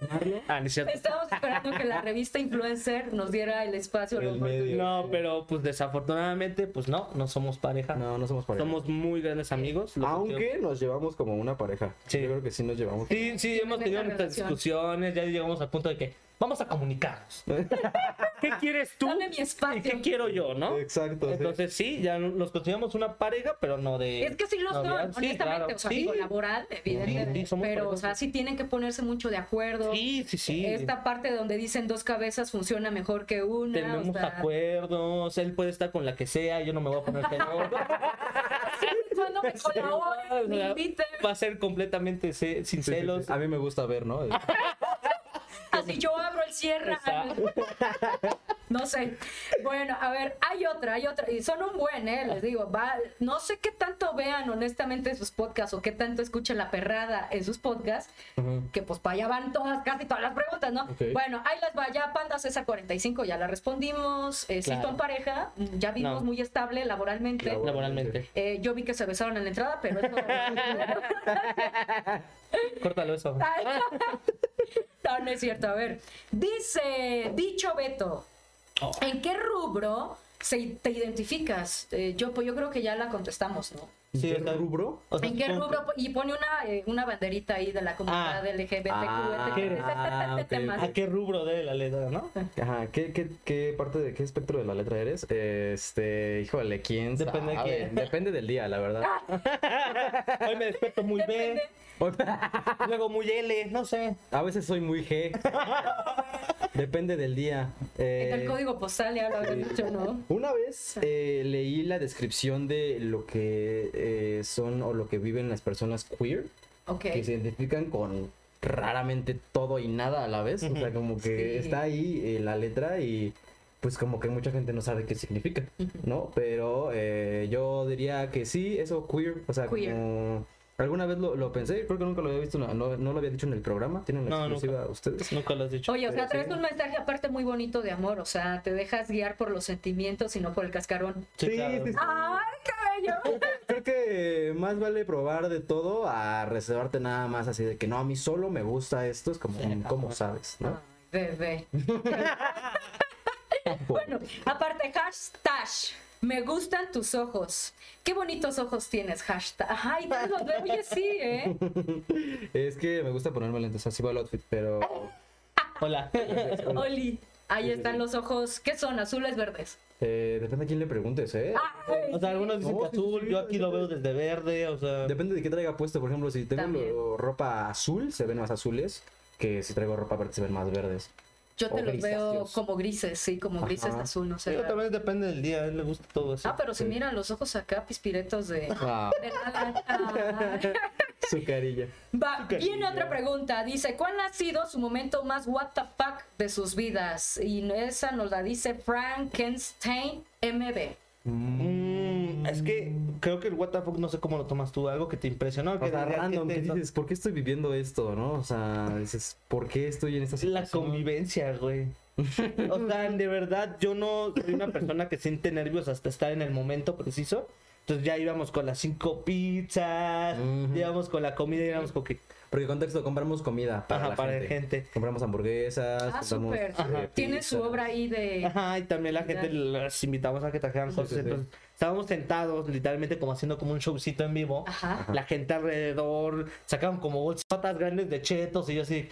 Ah, ni cierto. Estábamos esperando que la revista Influencer nos diera el espacio, El medio. No, pero pues desafortunadamente, pues no, no somos pareja. No, no somos pareja. Somos muy grandes amigos. Aunque que- nos llevamos como una pareja. Sí. Yo creo que sí nos llevamos. Sí, sí, hemos tenido nuestras discusiones, ya llegamos al punto de que vamos a comunicarnos. (laughs) ¿Qué quieres tú? Dame mi espacio. ¿Y qué quiero yo, no? Exacto. Entonces sí, ya nos consideramos una pareja, pero no de... Es que sí lo son, honestamente, claro. o sea, Sí. digo, laboral, evidentemente, Sí, sí, somos pero, o sea, sí tienen que ponerse mucho de acuerdo. Sí, sí, sí. Esta parte donde dicen dos cabezas funciona mejor que una. Tenemos o sea, acuerdos, él puede estar con la que sea, yo no me voy a poner celoso. (laughs) Cuando me (laughs) colaboren, O me sea, inviten. Va a ser completamente sin Sí, sí, sí. celos. A mí me gusta ver, ¿no? Así yo abro el cierre. No sé. Bueno, a ver, hay otra, hay otra. Y son un buen, ¿eh? Les digo, va, no sé qué tanto vean honestamente sus podcasts o qué tanto escuchen la perrada en sus podcasts, que pues para allá van todas, casi todas las preguntas, ¿no? Bueno, ahí las va, ya Panda César 45, ya la respondimos. Eh, Claro. son pareja, ya vimos No. muy estable laboralmente. Labor- Laboralmente. Eh, yo vi que se besaron en la entrada, pero eso... (laughs) Córtalo eso. (laughs) No, no es cierto. A ver, dice, dicho Beto, Oh. ¿en qué rubro se, te identificas? Eh, yo, pues yo creo que ya la contestamos, ¿no? Sí, ¿En o sea, qué rubro? o sea, ¿En qué supongo- rubro? Y pone una, eh, una banderita ahí de la comunidad Ah. LGBTQ. Ah, ok, temas. ¿A qué rubro de la letra, no? Ajá, ¿qué, qué, qué parte de qué espectro de la letra eres? Este, híjole, ¿quién Depende de sabe? quién. Depende del día, la verdad. (laughs) Hoy me despierto muy B, (laughs) luego muy L, no sé. A veces soy muy G. (laughs) Depende del día. Eh, En el código postal ya lo había dicho, ¿no? Una vez eh, leí la descripción de lo que eh, son o lo que viven las personas queer, Ok. que se identifican con raramente todo y nada a la vez. O sea, como que Sí. está ahí eh, la letra y pues como que mucha gente no sabe qué significa, ¿no? Pero eh, yo diría que sí, eso queer, o sea, Queer. como... Alguna vez lo, lo pensé, creo que nunca lo había visto, no, no, no lo había dicho en el programa, tienen la No, exclusiva ustedes. (laughs) Nunca lo has dicho. Oye, o sea, Sí. traes un mensaje aparte muy bonito de amor, o sea, te dejas guiar por los sentimientos y no por el cascarón. Sí, claro. sí, sí. ¡Ay, qué bello! Creo que más vale probar de todo a reservarte nada más así de que no, a mí solo me gusta esto, es como, ¿cómo sabes? ¿no? Bebé. (laughs) (laughs) bueno, aparte, hashtag. Me gustan tus ojos. Qué bonitos ojos tienes, hashtag. Ay, te los veo, oye, sí, ¿eh? (laughs) Es que me gusta ponerme lentes, así va el outfit, pero Hola. Oli, ahí están los ojos. ¿Qué son? ¿Azules, verdes? Eh, depende a quién le preguntes, ¿eh? Ay, O sea, algunos dicen No, que sí, azul, sí, yo sí, aquí lo veo desde verde, o sea. Depende de qué traiga puesto, por ejemplo, si tengo También. lo- ropa azul, se ven más azules, que si traigo ropa verde se ven más verdes. yo te o los veo grisáceos. como grises, sí, como grises Ajá. de azul, no Sí, sé. también depende del día, a él le gusta todo eso. Ah, pero si miran los ojos acá, pispiretos de... Ah, de nada. Ah. (laughs) su carilla. Va, Qué viene lindo. otra pregunta. Dice, ¿cuál ha sido su momento más what the fuck de sus vidas? Y esa nos la dice Frankenstein MB. Mm, es que creo que el WTF no sé cómo lo tomas tú, algo que te impresionó. O que sea, random, te que dices, ¿por qué estoy viviendo esto, no? O sea, dices, ¿por qué estoy en esta La situación? convivencia, güey. O sea, de verdad, yo no soy una persona que siente nervios hasta estar en el momento preciso. Entonces ya íbamos con las cinco pizzas, íbamos con la comida, íbamos con que... Porque contexto, compramos comida para, Ajá, la para gente. gente. Compramos hamburguesas, Ah, compramos súper. eh. Tiene su obra ahí de... Ajá, y también la gente Ya. las invitamos a que trajeran Sí, cosas. sí, sí. Entonces, estábamos sentados, literalmente como haciendo como un showcito en vivo. Ajá. La gente alrededor, sacaban como bolsotas grandes de chetos y yo así,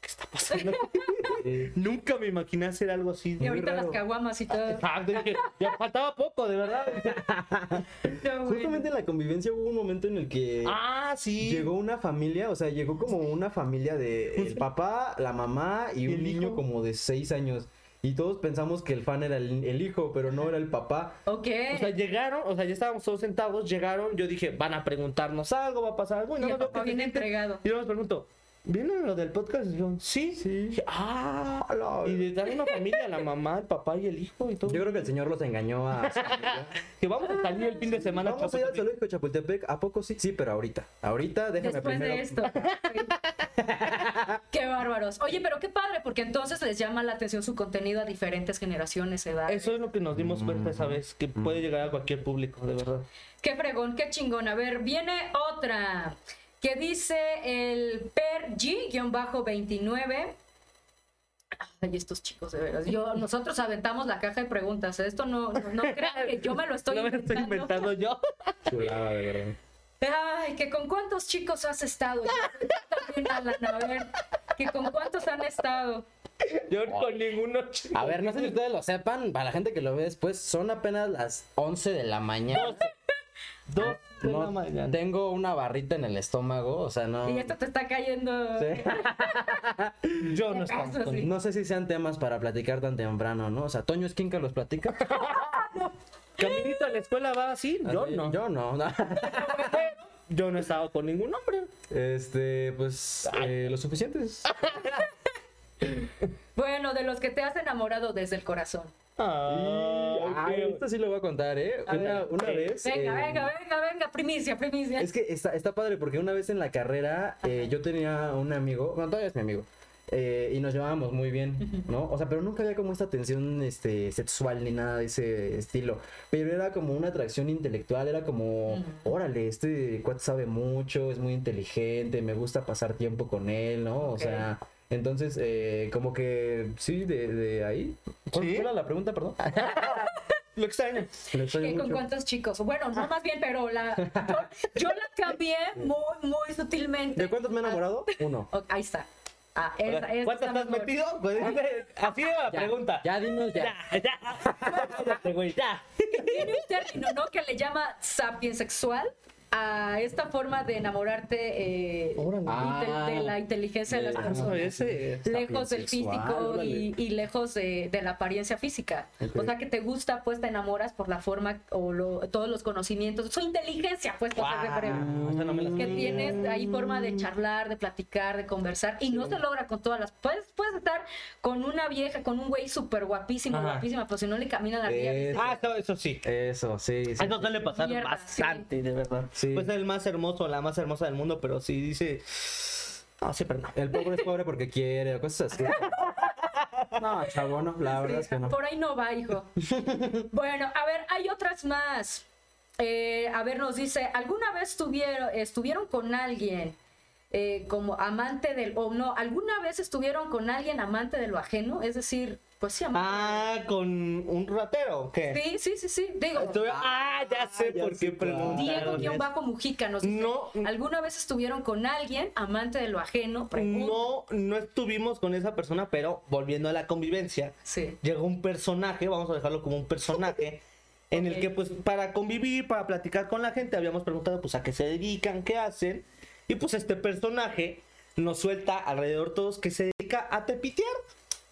¿qué está pasando? (laughs) Sí. Nunca me imaginé hacer algo así. Y ahorita raro. las caguamas y todo. Exacto, dije, ya faltaba poco, de verdad. (laughs) No. Justamente en la convivencia hubo un momento en el que Ah, sí. llegó una familia, o sea, llegó como una familia de el papá, la mamá y ¿Y un niño hijo? como de seis años. Y todos pensamos que el fan era el, el hijo, pero no era el papá. Ok. O sea, llegaron, o sea, ya estábamos todos sentados, llegaron, yo dije, van a preguntarnos algo, va a pasar algo. y no el papá viene entregado. Y yo les pregunto, ¿vienen lo del podcast? Y yo, sí. Sí. Dije, ah, y de dar una familia, la mamá, el papá y el hijo y todo. Yo creo que el señor los engañó a... (laughs) que vamos a salir el fin de semana. Vamos a ir al Chapultepec. zoológico de Chapultepec, ¿a poco sí? Sí, pero ahorita. Ahorita déjame Después primero... de esto. (laughs) qué bárbaros. Oye, pero qué padre, porque entonces les llama la atención su contenido a diferentes generaciones, edades. Eso es lo que nos dimos cuenta esa vez, que puede llegar a cualquier público, de verdad. Qué fregón, qué chingón. A ver, viene otra que dice el Per G-29. Ay, estos chicos, de veras. Yo, nosotros aventamos la caja de preguntas. ¿eh? Esto no, no, no crean que yo me lo estoy (laughs) no me lo estoy inventando. inventando yo. Chulada, de verdad. Ay, que con cuántos chicos has estado. Yo también, Alan, a ver, que con cuántos han estado. Yo con ninguno. A ver, no sé si ustedes lo sepan, para la gente que lo ve después, son apenas las 11 de la mañana. Dos de No, la mañana. tengo una barrita en el estómago, o sea, no... Y esto te está cayendo. Sí. (laughs) Yo no estaba sí. No sé si sean temas para platicar tan temprano, ¿no? O sea, Toño Esquinca los platica. (laughs) Caminito a la escuela va así. Yo Así, no. Yo no. (laughs) Yo no he estado con ningún hombre. Este, pues, eh, lo suficientes. Bueno, de los que te has enamorado desde el corazón. Ah, Ay, esto sí lo voy a contar, ¿eh? A Una, ver. una vez. Venga, eh, venga, venga, venga, primicia, primicia. Es que está, está padre porque una vez en la carrera eh, yo tenía un amigo, bueno, todavía es mi amigo, eh, y nos llevábamos muy bien, ¿no? O sea, pero nunca había como esta tensión este, sexual ni nada de ese estilo. Pero era como una atracción intelectual, era como, órale, este cuate sabe mucho, es muy inteligente, me gusta pasar tiempo con él, ¿no? O sea, entonces, eh, como que sí, de, de ahí. ¿Cuál ¿Sí? cuál era la pregunta, perdón? (laughs) Lo extraño. Estoy ¿Qué, ¿Con mucho. cuántos chicos? Bueno, no más bien, pero la, yo, yo la cambié muy, muy sutilmente. ¿De cuántos me he enamorado? Uno. (laughs) Ahí está. Ah, esa, esa ¿Cuánto está estás mejor. metido? Pues, así era la pregunta. Ya, dinos ya. Ya, (laughs) güey, ya. Tiene un término, ¿no? Que le llama sapiensexual a esta forma de enamorarte eh, de la inteligencia de las Ah, personas. ese. lejos del físico y, y lejos de, de la apariencia física. O sea, que te gusta, pues te enamoras por la forma o lo- todos los conocimientos, su inteligencia, pues. Guau, esa no me la que tienes ahí forma de charlar, de platicar, de conversar y no se logra con todas las puedes puedes estar con una vieja, con un güey súper guapísimo, Ajá. guapísima, pero si no le camina la vida Ah, eso, eso sí. Eso, sí. sí. Eso suele pasar Mierda, bastante, de verdad. Sí. Pues el más hermoso, la más hermosa del mundo, pero sí dice. No, siempre no. El pobre es pobre porque quiere o cosas así. (laughs) No, chavo, no, la verdad es que no. Por ahí no va, hijo. (laughs) bueno, a ver, hay otras más. Eh, a ver, nos dice, ¿alguna vez tuvieron, estuvieron con alguien eh, como amante del, o no, alguna vez estuvieron con alguien amante de lo ajeno? Es decir, pues sí. Ah, con un ratero, ¿o ¿qué? Sí, sí, sí, sí. Digo, Estuve- Ah, ya sé ya por sé qué cuál. preguntaron. Diego-Mujica eso. Mujica nos dice, No. ¿alguna vez estuvieron con alguien amante de lo ajeno? Pregunta. No, no estuvimos con esa persona, pero volviendo a la convivencia, Sí. llegó un personaje, vamos a dejarlo como un personaje, (laughs) en Ok. el que pues para convivir, para platicar con la gente, habíamos preguntado pues a qué se dedican, qué hacen, y pues este personaje nos suelta alrededor todos que se dedica a tepitear,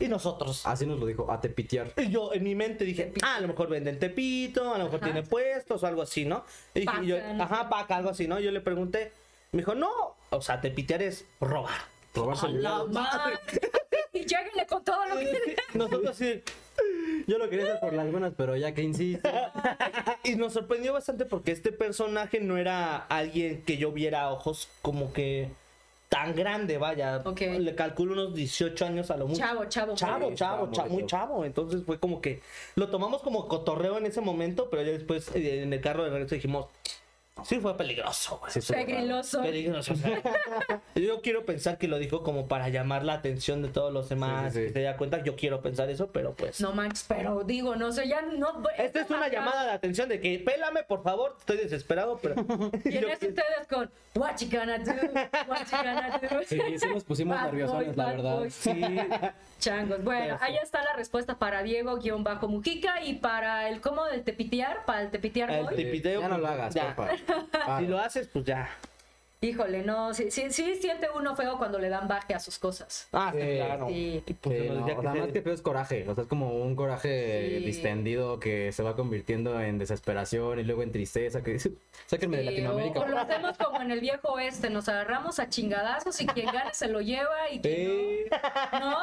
y nosotros. Así nos lo dijo, a tepitear. Y yo en mi mente dije, Tepito. ah, a lo mejor venden tepito, a lo mejor Ajá. tiene puestos o algo así, ¿no? Y dije, Paca, yo, no ajá, paca, algo así, ¿no? Yo le pregunté, me dijo, no, o sea, tepitear es robar. Robar ¡A la madre! (laughs) Y lléguenle con todo lo que... Nosotros así, Yo lo quería hacer por las buenas, pero ya que insisto. (laughs) y nos sorprendió bastante porque este personaje no era alguien que yo viera a ojos como que tan grande, vaya. Le calculo unos 18 años a lo mucho. Chavo, chavo. Chavo, Sí, chavo, chavo, muy muy chavo. Entonces fue como que lo tomamos como cotorreo en ese momento, pero ya después eh, en el carro de regreso dijimos, sí fue peligroso, güey. Sí. Peligroso. o sea, (laughs) yo quiero pensar que lo dijo como para llamar la atención de todos los demás, Sí, sí, sí. que se da cuenta. Yo quiero pensar eso, pero pues. No manches, pero digo, no sé, ya no... Esta es una llamada de atención de que pélame, por favor, estoy desesperado, pero. (laughs) Y (laughs) en Yo- eso ustedes con What you gonna do? What you gonna do? Sí, sí nos pusimos Bad boy, la verdad. boy. Sí, Changos. Bueno, ahí está la respuesta para Diego-Mujica y para el cómo del tepitear, para el tepitear El Tepiteo, ya no lo hagas, ya. porfa. Ah, si lo haces, pues ya. Híjole, no, sí, sí, sí siente uno feo cuando le dan baje a sus cosas. Ah, sí, Sí. claro. Sí. Y pues no, sea, que más se- que feo es coraje, o sea, es como un coraje Sí. distendido que se va convirtiendo en desesperación y luego en tristeza, que dice, sáquenme de Latinoamérica. O, o lo hacemos como en el viejo oeste, nos agarramos a chingadazos y quien gane se lo lleva y quien no. No,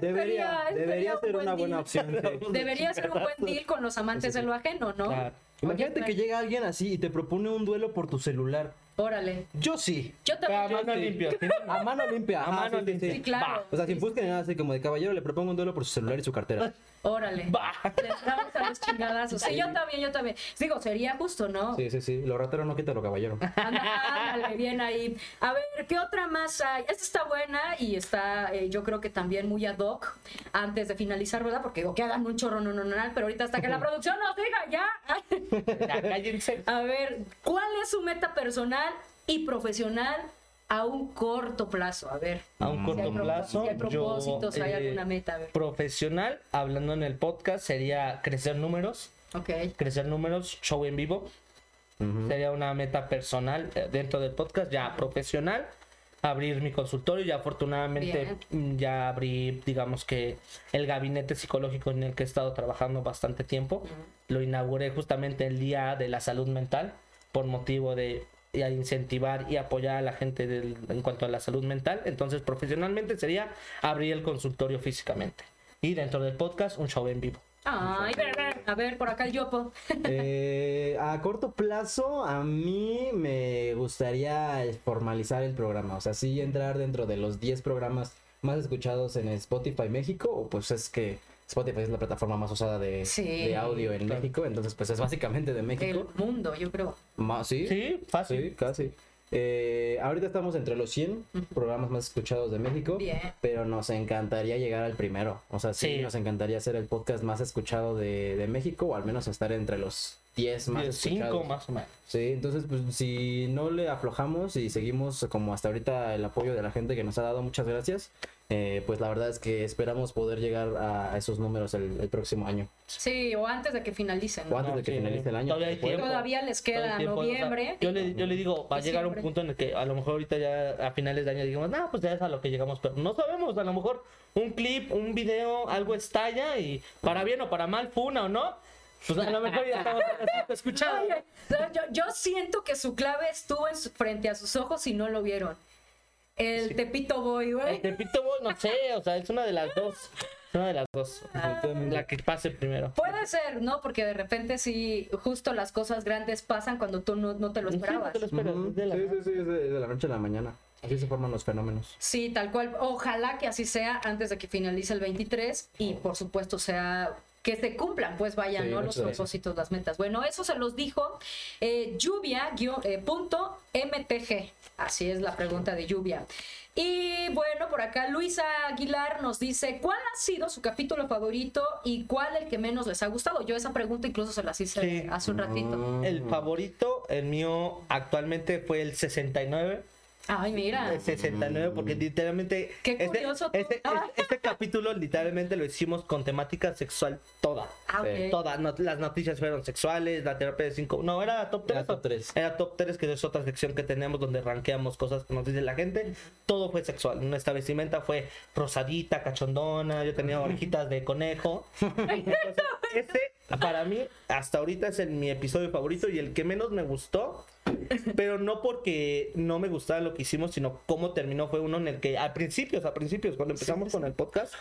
Debería, sería- debería sería un ser buen una buena deal. opción. sí. Debería ser un buen deal con los amantes Sí, sí, de lo ajeno, ¿no? Claro. Imagínate Oye, que llega alguien así y te propone un duelo por tu celular. Órale. Yo sí. Yo Pero a también. mano. (laughs) ¿sí? A mano limpia. A mano limpia. sí. Claro. O sea, sin buscar ni nada, así como de caballero le propongo un duelo por su celular y su cartera. Órale. Va. Le damos a los chingadazos. Sí, yo también, yo también. Digo, sería justo, ¿no? Sí, sí, sí. Lo ratero no quita lo caballero. Ándale, bien ahí. A ver, ¿qué otra más hay? Esta está buena y está, eh, yo creo que también muy ad hoc antes de finalizar, ¿verdad? Porque digo que hagan un chorro no, no, no, no, pero ahorita hasta que la producción nos diga ya. (laughs) A ver, ¿cuál es su meta personal y profesional a un corto plazo? A ver. A un corto plazo. si hay propósitos, yo, hay eh, alguna meta, a ver. Profesional, hablando en el podcast, sería crecer números. Ok. Crecer números, show en vivo. Sería una meta personal eh, dentro del podcast, ya profesional. Abrir mi consultorio, ya afortunadamente mm, ya abrí, digamos que el gabinete psicológico en el que he estado trabajando bastante tiempo. Lo inauguré justamente el día de la salud mental por motivo de y a incentivar y apoyar a la gente del- en cuanto a la salud mental. Entonces, profesionalmente sería abrir el consultorio físicamente. Y dentro del podcast, un show en vivo. Ay, a ver, por acá el yopo. (laughs) Eh, a corto plazo, a mí me gustaría formalizar el programa. O sea, sí entrar dentro de los 10 programas más escuchados en Spotify México. O pues es que Spotify es la plataforma más usada de, Sí. de audio en Claro. México. Entonces, pues es básicamente de El México. mundo, yo creo. Ma- ¿Sí? Sí, fácil. Sí, casi. Eh, ahorita estamos entre los 100 programas más escuchados de México. Bien. Pero nos encantaría llegar al primero. O sea, sí, Sí. nos encantaría ser el podcast más escuchado de, de México. O al menos estar entre los 10 más Cinco escuchados. más o menos. Sí, entonces pues si no le aflojamos y seguimos como hasta ahorita el apoyo de la gente que nos ha dado, muchas gracias. Eh, pues la verdad es que esperamos poder llegar a esos números el, el próximo año. Sí, o antes de que finalicen. O antes No, de que sí, finalice el año. todavía hay se puede. tiempo. Todavía les queda tiempo, o sea, noviembre. yo, le, yo le digo, va a llegar un punto en el que a lo mejor ahorita ya a finales de año digamos, no, pues ya es a lo que llegamos, pero no sabemos, a lo mejor un clip, un video, algo estalla y para bien o para mal, funa o no, pues a lo mejor ya estamos (laughs) escuchando. Oye, yo, yo siento que su clave estuvo en su- frente a sus ojos y no lo vieron. El Sí. Tepito Boy, El güey. Tepito Boy, no sé, o sea, es una de las dos, es una de las dos, la que pase primero. Puede ser, ¿no? Porque de repente sí, justo las cosas grandes pasan cuando tú no, no te lo Sí, no esperabas. te lo esperas, Ujú, es de la- Sí, sí, sí, es de, es de la noche a la mañana. Así se forman los fenómenos. Sí, tal cual. Ojalá que así sea antes de que finalice el 23 y por supuesto sea que se cumplan, pues vaya, Sí, ¿no? Los gracias. propósitos, las metas. Bueno, eso se los dijo eh, lluvia guion, eh, punto MTG. Así es la pregunta de lluvia. Y bueno, por acá Luisa Aguilar nos dice, ¿cuál ha sido su capítulo favorito y cuál el que menos les ha gustado? Yo esa pregunta incluso se las hice Sí. hace un ratito. El favorito, el mío actualmente fue el 69. Ay, mira. El 69, porque literalmente. Qué este, curioso este, este- (laughs) este capítulo, literalmente lo hicimos con temática sexual toda. Ah, no- las noticias fueron sexuales, la terapia de 5. No, era top 3. Era top tres. Era top 3, que es otra sección que tenemos donde rankeamos cosas que nos dice la gente. Todo fue sexual. Nuestra vestimenta fue rosadita, cachondona. Yo tenía orejitas de conejo. Entonces, ese, para mí, hasta ahorita es el, mi episodio favorito y el que menos me gustó. Pero no porque no me gustaba lo que hicimos, sino cómo terminó. Fue uno en el que, a principios, a principios, cuando empezamos con el podcast,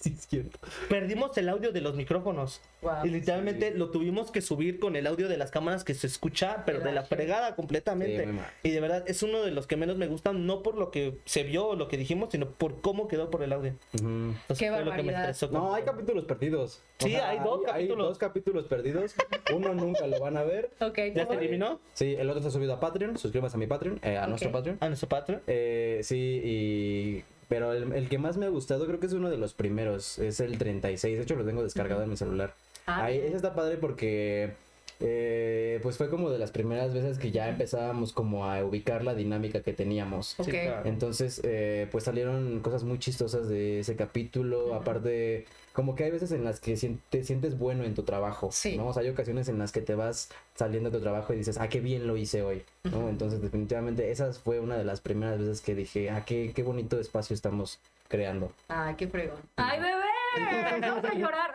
(laughs) Sí, es cierto. perdimos el audio de los micrófonos. Wow. y literalmente lo tuvimos que subir con el audio de las cámaras que se escucha, pero de la fregada completamente. Sí, y de verdad es uno de los que menos me gustan, no por lo que se vio o lo que dijimos, sino por cómo quedó por el audio. Entonces, Qué fue lo que me barbaridad. estresó. No, hay capítulos perdidos. Sí, hay dos Hay capítulos. dos capítulos perdidos. Uno nunca lo van a ver. (laughs) Ok. ¿Ya se eliminó? Sí, el otro se ha subido a Patreon. Suscríbanse a mi Patreon, eh, a nuestro Patreon. A nuestro patrón. Eh, sí, y... Pero el, el que más me ha gustado creo que es uno de los primeros. Es el 36. De hecho, lo tengo descargado en mi celular. Ah, Ahí, ese está padre porque... eh, pues fue como de las primeras veces que ya empezábamos como a ubicar la dinámica que teníamos. Ok. Sí, claro. Entonces, eh, pues salieron cosas muy chistosas de ese capítulo. Aparte, como que hay veces en las que te sientes bueno en tu trabajo. Sí. ¿no? O sea, hay ocasiones en las que te vas saliendo de tu trabajo y dices, ah, qué bien lo hice hoy. ¿no? Entonces, definitivamente, esa fue una de las primeras veces que dije, ah, qué, qué bonito espacio estamos creando. Ay, qué fregón. ¡Ay, bebé! Vamos a llorar.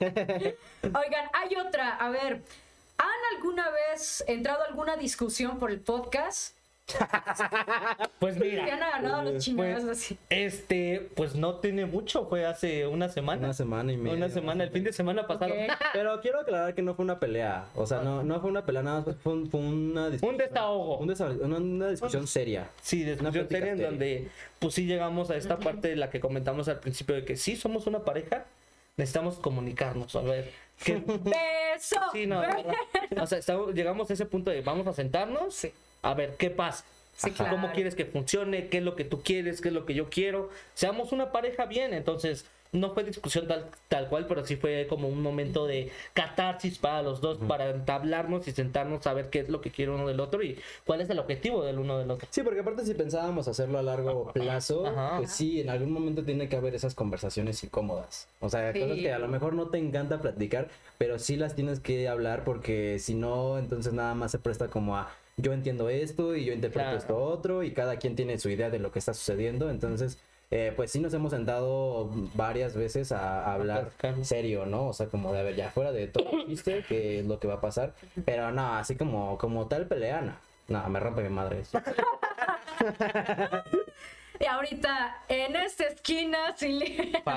(laughs) Oigan, hay otra. A ver, ¿han alguna vez entrado a alguna discusión por el podcast? (laughs) Pues mira, agarrado los chingados pues, así. este, pues no tiene mucho, fue hace una semana. Una semana y media. Una semana, el fin de semana pasado. (laughs) Pero quiero aclarar que no fue una pelea. O sea, no, no fue una pelea, nada más fue, un- fue una discusión. Un desahogo. un desa- una, una discusión seria. Sí, Una discusión seria en seria. donde pues sí llegamos a esta parte de la que comentamos al principio de que sí somos una pareja, necesitamos comunicarnos, a ver. que- (laughs) ¡Beso! sí, no, o sea, estamos- llegamos a ese punto de vamos a sentarnos, Sí. A ver qué pasa. Sí, Ajá. claro. ¿Cómo quieres que funcione? ¿Qué es lo que tú quieres? ¿Qué es lo que yo quiero? Seamos una pareja bien. Entonces, no fue discusión tal, tal cual, pero sí fue como un momento de catarsis para los dos, para entablarnos y sentarnos a ver qué es lo que quiere uno del otro y cuál es el objetivo del uno del otro. Sí, porque aparte si pensábamos hacerlo a largo plazo, Ajá. pues sí, en algún momento tiene que haber esas conversaciones incómodas. O sea, Sí. cosas que a lo mejor no te encanta platicar, pero sí las tienes que hablar porque si no, entonces nada más se presta como a yo entiendo esto y yo interpreto Claro. esto otro y cada quien tiene su idea de lo que está sucediendo. Entonces, eh, pues sí nos hemos sentado varias veces a, a hablar serio, ¿no? O sea, como de, a ver, ya fuera de todo chiste, que (coughs) es lo que va a pasar. Pero no, así como, como tal pelea, no. Me rompe mi madre. eso. (laughs) Y ahorita, en esta esquina, sin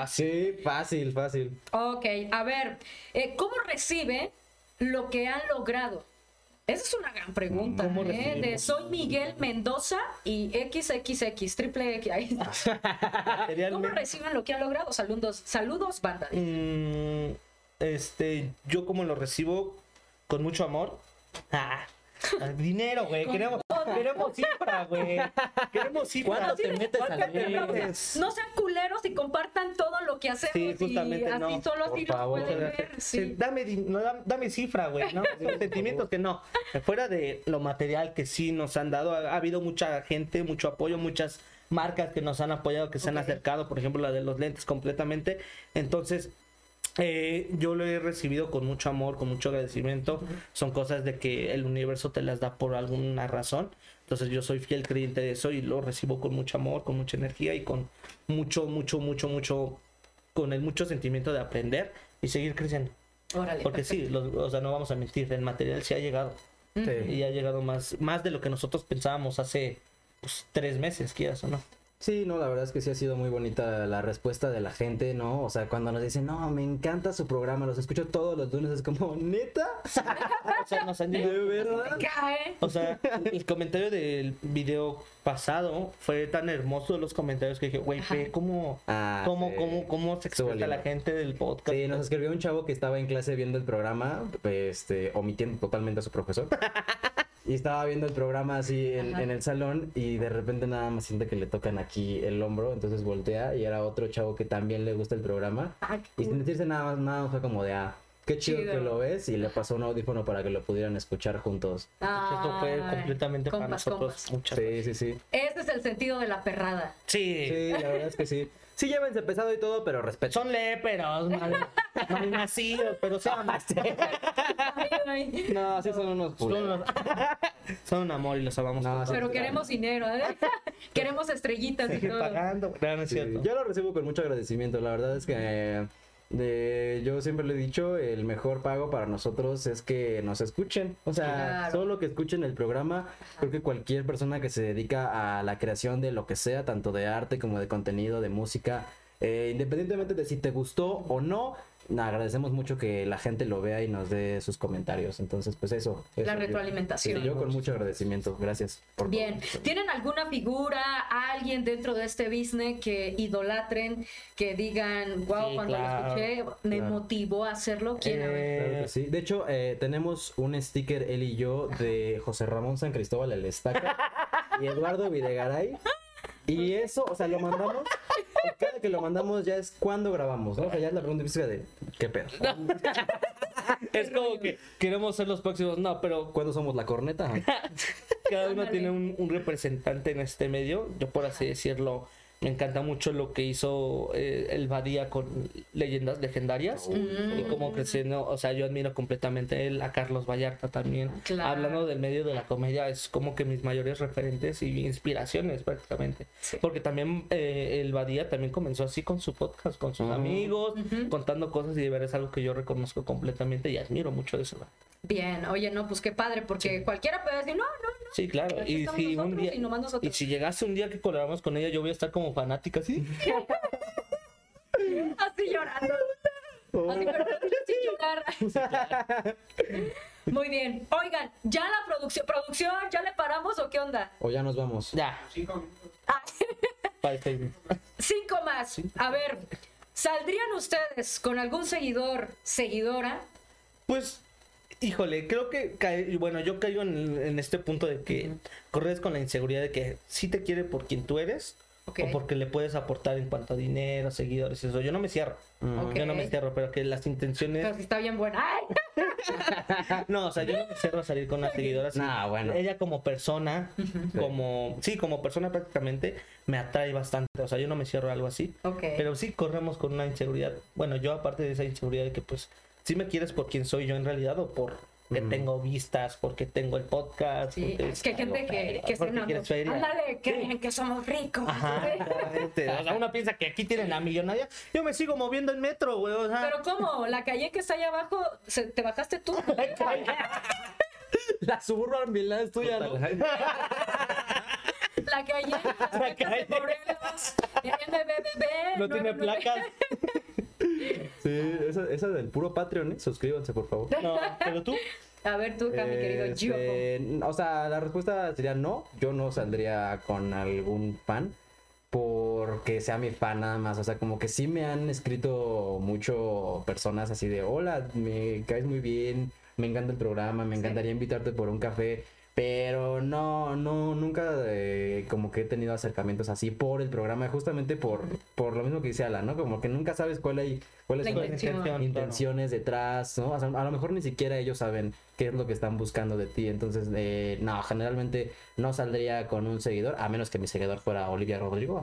Sí, (laughs) fácil, fácil. Ok, a ver, eh, ¿cómo recibe lo que han logrado? Esa es una gran pregunta. ¿Cómo ¿eh? De soy Miguel Mendoza y XXX, triple X. ahí. (laughs) ¿Cómo reciben lo que han logrado? Saludos, saludos, banda. mm, este, yo como lo recibo con mucho amor. Ah, dinero, güey. Queremos, todo. queremos cifra, güey. Queremos cifra. ¿Cuánto te metes metes? No sean culeros y compartan todo lo que hacemos. Sí, justamente y así no. solo Por así favor. pueden ver. Sí, dame, no, dam- dame cifra, güey, ¿no? (laughs) Los sentimientos que no. Fuera de lo material que sí nos han dado, ha, ha habido mucha gente, mucho apoyo, muchas marcas que nos han apoyado, que se han acercado, por ejemplo, la de los lentes completamente. Entonces, eh, yo lo he recibido con mucho amor, con mucho agradecimiento. Son cosas de que el universo te las da por alguna razón. Entonces yo soy fiel creyente de eso y lo recibo con mucho amor, con mucha energía y con mucho, mucho, mucho, mucho, con el mucho sentimiento de aprender y seguir creciendo. Órale. Porque sí, los- o sea, no vamos a mentir, el material sí ha llegado. Sí. Y ha llegado más, más de lo que nosotros pensábamos hace pues, tres meses, quieras o no. Sí, no, la verdad es que sí ha sido muy bonita la respuesta de la gente, ¿no? O sea, cuando nos dicen, no, me encanta su programa, los escucho todos los lunes, es como, ¿neta? (laughs) O sea, nos han ¿De llegado- verdad? Cae. O sea, el comentario del video pasado fue tan hermoso de los comentarios que dije, güey, ve cómo, Ah, cómo, sí. cómo, cómo se expresa la gente del podcast. Sí, nos escribió un chavo que estaba en clase viendo el programa, este, omitiendo totalmente a su profesor. (laughs) Y estaba viendo el programa así en, el salón y de repente nada más siente que le tocan aquí el hombro, entonces voltea y era otro chavo que también le gusta el programa. Ah, Y sin decirse nada más, nada más fue como de, ah, qué chido, Chido. que lo ves y le pasó un audífono para que lo pudieran escuchar juntos. Esto fue completamente para compas, nosotros. compas. Muchas Sí, sí, sí. Este es el sentido de la perrada. Sí. Sí, la verdad es que sí. Sí, llévense pesado y todo, pero respeto. Son léperos, mal, mal nacidos, pero se aman. Ay. No, sí son unos Son, unos- (laughs) son un amor y los amamos. No, con sí. todo. Pero queremos dinero, ¿eh? (laughs) queremos estrellitas y Seguir todo. pagando. No, no es Sí, cierto. yo lo recibo con mucho agradecimiento. La verdad es que eh, de- yo siempre le he dicho, el mejor pago para nosotros es que nos escuchen. O sea, Claro. solo que escuchen el programa. Creo que cualquier persona que se dedica a la creación de lo que sea, tanto de arte como de contenido, de música, eh, independientemente de si te gustó o no, agradecemos mucho que la gente lo vea y nos dé sus comentarios. Entonces, pues eso. La eso, yo- retroalimentación. sí, yo con mucho agradecimiento. Gracias por Bien, todo. ¿tienen alguna figura, alguien dentro de este business que idolatren, que digan, wow, Sí, cuando claro, lo escuché me claro. motivó a hacerlo? ¿Quién? A ver. Eh, Claro que sí. De hecho, eh, tenemos un sticker, él y yo, de José Ramón San Cristóbal, el Estaca, (laughs) y Eduardo Videgaray. Y eso, o sea, lo mandamos. (laughs) cada que lo mandamos ya es cuando grabamos, ¿no? O sea, ya es la pregunta física de ¿qué pedo? (laughs) es como que queremos ser los próximos. No, pero ¿Cuándo somos la corneta? (laughs) cada uno Ándale. tiene un, un representante en este medio. Yo, por así decirlo, me encanta mucho lo que hizo eh, el Badía con leyendas legendarias y cómo creciendo. O sea, yo admiro completamente a él, a Carlos Vallarta también. Claro. Hablando del medio de la comedia, es como que mis mayores referentes y inspiraciones prácticamente. Sí. Porque también eh, el Badía también comenzó así con su podcast, con sus Ujú. amigos, contando cosas y de ver es algo que yo reconozco completamente y admiro mucho de eso. Bien, oye, no, pues qué padre, porque cualquiera puede decir, no, no, no. Sí, claro. Y si un día y nomás nosotros. y si llegase un día que colaboramos con ella, yo voy a estar como fanática, ¿sí? (laughs) Así llorando. Así, pero sin llorar. (laughs) Muy bien. Oigan, ¿ya la producción, producción, ya le paramos o qué onda? O ya nos vamos. Ya, Cinco minutos. para este- Cinco más. A ver, ¿saldrían ustedes con algún seguidor, seguidora? Pues, híjole, creo que, cae- bueno, yo caigo en, en este punto de que corres con la inseguridad de que sí te quiere por quien tú eres O porque le puedes aportar en cuanto a dinero, seguidores, eso. Yo no me cierro. Yo no me cierro, pero que las intenciones... Pero si está bien buena. ¡Ay! (laughs) No, o sea, yo no me cierro a salir con las seguidoras. Nah, bueno. Ella como persona, Sí. como... Sí, como persona prácticamente, me atrae bastante. O sea, yo no me cierro a algo así. Pero sí corremos con una inseguridad. Bueno, yo aparte de esa inseguridad de que pues sí me quieres por quien soy yo en realidad o por que Ujú. tengo vistas, porque tengo el podcast. Sí, porque es que hay gente que, que se porque. Ándale, creen que somos ricos. Ajá, (laughs) exactamente. O sea, uno piensa que aquí tienen la millonaria. Yo me sigo moviendo en metro, güey. O sea, Pero ¿cómo? La calle que está allá abajo, ¿se- ¿te bajaste tú? (laughs) La Suburban Milán es tuya, ¿no? (laughs) La calle, La calle. Morelos, MBBB, No tiene placas. Sí, esa, esa del puro Patreon, ¿eh? Suscríbanse, por favor. No, pero tú. A ver tú, acá, mi querido Gio. Este, o sea, la respuesta sería no. Yo no saldría con algún fan porque sea mi fan nada más. O sea, como que sí me han escrito mucho personas así de hola, me caes muy bien, me encanta el programa, me Sí. encantaría invitarte por un café. Pero no, no, nunca eh, como que he tenido acercamientos así por el programa, justamente por, por lo mismo que dice Ala, ¿no? Como que nunca sabes cuál hay, cuáles son claro. intenciones detrás, ¿no? O sea, a lo mejor ni siquiera ellos saben qué es lo que están buscando de ti. Entonces, eh, no, generalmente no saldría con un seguidor, a menos que mi seguidor fuera Olivia Rodrigo.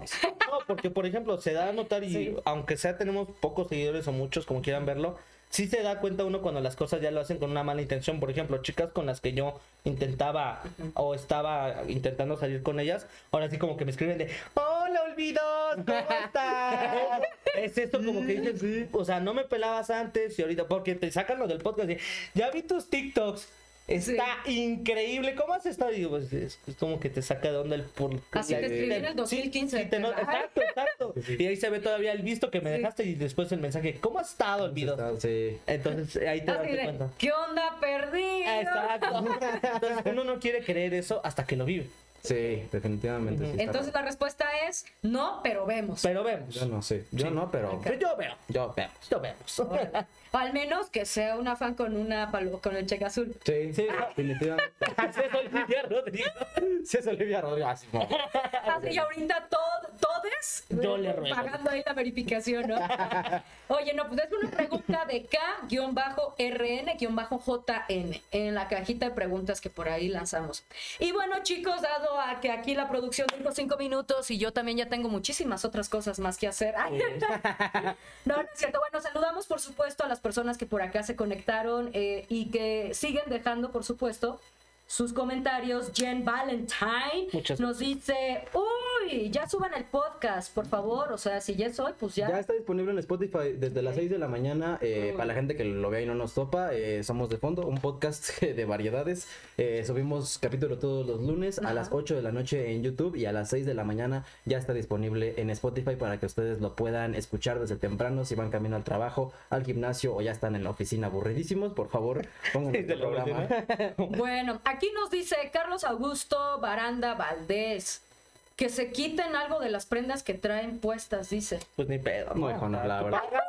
No, porque por ejemplo, se da a notar y Sí. aunque sea tenemos pocos seguidores o muchos, como quieran verlo, sí se da cuenta uno cuando las cosas ya lo hacen con una mala intención. Por ejemplo, chicas con las que yo intentaba o estaba intentando salir con ellas, ahora sí como que me escriben de Hola olvidos, ¿cómo (laughs) estás? es esto como que dices, o sea, no me pelabas antes y ahorita, porque te sacan lo del podcast y ya vi tus TikToks. Está increíble. ¿Cómo has estado? Y digo, pues, es, es como que te saca de onda el por. Así la- te escribí en el Sí, 2015, sí, te no- ¿verdad? exacto, exacto. Y ahí se ve todavía el visto que me Sí. dejaste y después el mensaje. ¿Cómo has estado, olvido? Sí. Entonces ahí te das Así de, cuenta. ¿qué onda perdido? Exacto. (laughs) Entonces uno no quiere creer eso hasta que lo vive. Sí, definitivamente. sí Entonces raro. la respuesta es no, pero vemos. Pero vemos. Yo no sé. Yo Sí. no, pero. Yo veo. Yo veo. Yo vemos. Al menos que sea una fan con una palo- con el cheque azul. Sí, Sí. definitivamente. (laughs) Así es Olivia Rodrigo. Sí, es Olivia Rodrigo. Así como- Así y ahorita todo, todes Yo le ruego. pagando ahí la verificación, ¿no? Oye, no, pues es una pregunta de K-RN-JN en la cajita de preguntas que por ahí lanzamos. Y bueno, chicos, dado a que aquí la producción dijo cinco minutos y yo también ya tengo muchísimas otras cosas más que hacer. Ay, (laughs) no, no es cierto. Bueno, saludamos por supuesto a las personas que por acá se conectaron eh, y que siguen dejando, por supuesto, sus comentarios. Jen Valentine Muchas nos dice, uy, ya suban el podcast, por favor. O sea, si ya es hoy, pues ya. Ya está disponible en Spotify desde las 6 de la mañana. eh. Para la gente que lo vea y no nos topa, eh, somos de fondo, un podcast (laughs) de variedades. Eh, subimos capítulo todos los lunes a las 8 de la noche en YouTube y a las 6 de la mañana ya está disponible en Spotify para que ustedes lo puedan escuchar desde temprano si van camino al trabajo, al gimnasio o ya están en la oficina aburridísimos. Por favor, (laughs) pongan Sí, el programa. (laughs) Bueno, aquí nos dice Carlos Augusto Baranda Valdés. Que se quiten algo de las prendas que traen puestas, dice. Pues ni pedo. No, hijo, no, la tú verdad. pagas,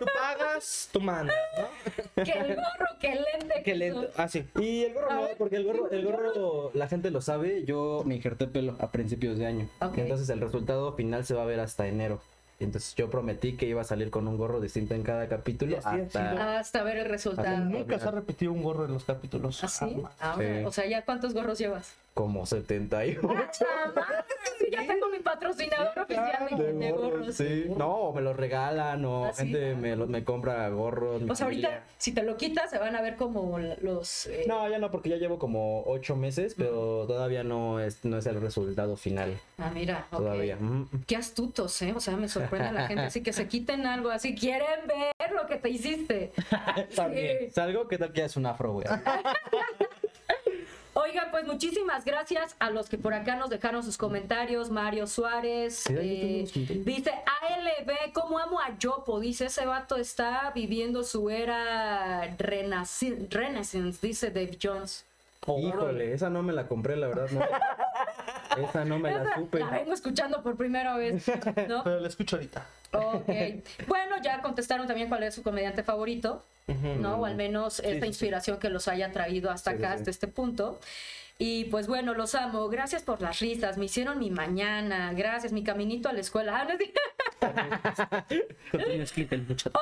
tú pagas, tú mandas, ¿no? Que el gorro, que el lente. Que le... son- Ah, sí. Y el gorro no, porque el gorro, el gorro, la gente lo sabe, yo me injerté pelo a principios de año. Ok. Entonces el resultado final se va a ver hasta enero. Entonces yo prometí que iba a salir con un gorro distinto en cada capítulo hasta... Hasta ver el resultado. Nunca se ha repetido un gorro en los capítulos. ¿Así? Jamás. Ahora, Sí. O sea, ¿ya cuántos gorros llevas? Como 78. ¡Ah! Sí, ya tengo mi patrocinador oficial de, de gorros. sí. No, me los regalan o ¿Ah, sí? gente me, lo- me compra gorros. O sea, ahorita, si te lo quitas, se van a ver como los... eh, No, ya no, porque ya llevo como ocho meses, pero todavía no es, no es el resultado final. Ah, mira. Todavía. Mm. Qué astutos, ¿eh? O sea, me sorprende la gente. Así que se quiten algo así. Quieren ver lo que te hiciste. (laughs) También. Sí. Salgo, ¿qué tal que es un afro, güey? (laughs) Oigan, pues muchísimas gracias a los que por acá nos dejaron sus comentarios. Mario Suárez eh, dice ALB, ¿cómo amo a Yopo? Dice ese vato está viviendo su era Renaissance, dice Dave Jones. Híjole, esa no me la compré, la verdad. No. (laughs) esa no me la supe. la vengo escuchando por primera vez, ¿no? Pero lo escucho ahorita. Ok. Bueno, ya contestaron también cuál es su comediante favorito. ¿no? O al menos esta sí, sí. inspiración que los haya traído hasta acá, sí. hasta este punto. Y pues bueno, los amo. Gracias por las risas. Me hicieron mi mañana. Gracias. Mi caminito a la escuela. Ah.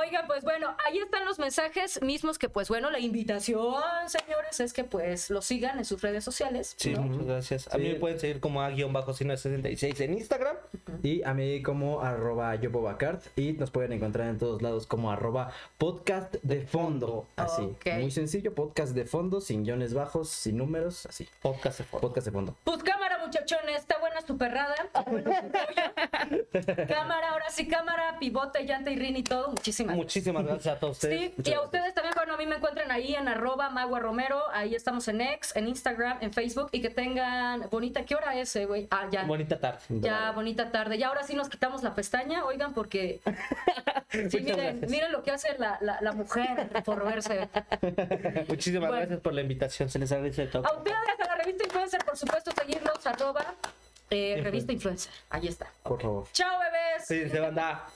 Oigan, pues bueno, ahí están los mensajes mismos que pues bueno, la invitación, señores, es que pues los sigan en sus redes sociales. Sí, ¿no? muchas gracias. A mí Sí. me pueden seguir como a-66 en Instagram. Y a mí como arroba yopobacart. Y nos pueden encontrar en todos lados como arroba podcast de fondo. Así. Muy sencillo, podcast de fondo, sin guiones bajos, sin números, así. Podcast de foto. Podcast de fondo. Pues cámara, muchachones, está buena su perrada. (laughs) Cámara, ahora sí, cámara, pivote, llanta y rin y todo. Muchísimas gracias. Muchísimas gracias a todos ustedes. Sí, y a ustedes también bueno, a mí me encuentran ahí en arroba Magua Romero, ahí estamos en X, en Instagram, en Facebook, y que tengan bonita, ¿qué hora es, eh, güey? Ah, ya. Bonita tarde. Ya, bonita tarde. Ya ahora sí nos quitamos la pestaña, oigan, porque. (laughs) Sí, miren, miren lo que hace la, la, la mujer por verse. (laughs) Muchísimas Bueno. gracias por la invitación. Se les agradece todo. A ustedes, a la revista Influencer, por supuesto, seguirnos, arroba eh, revista Influencer. Ahí está. Por favor. Chao, bebés. Sí, se banda.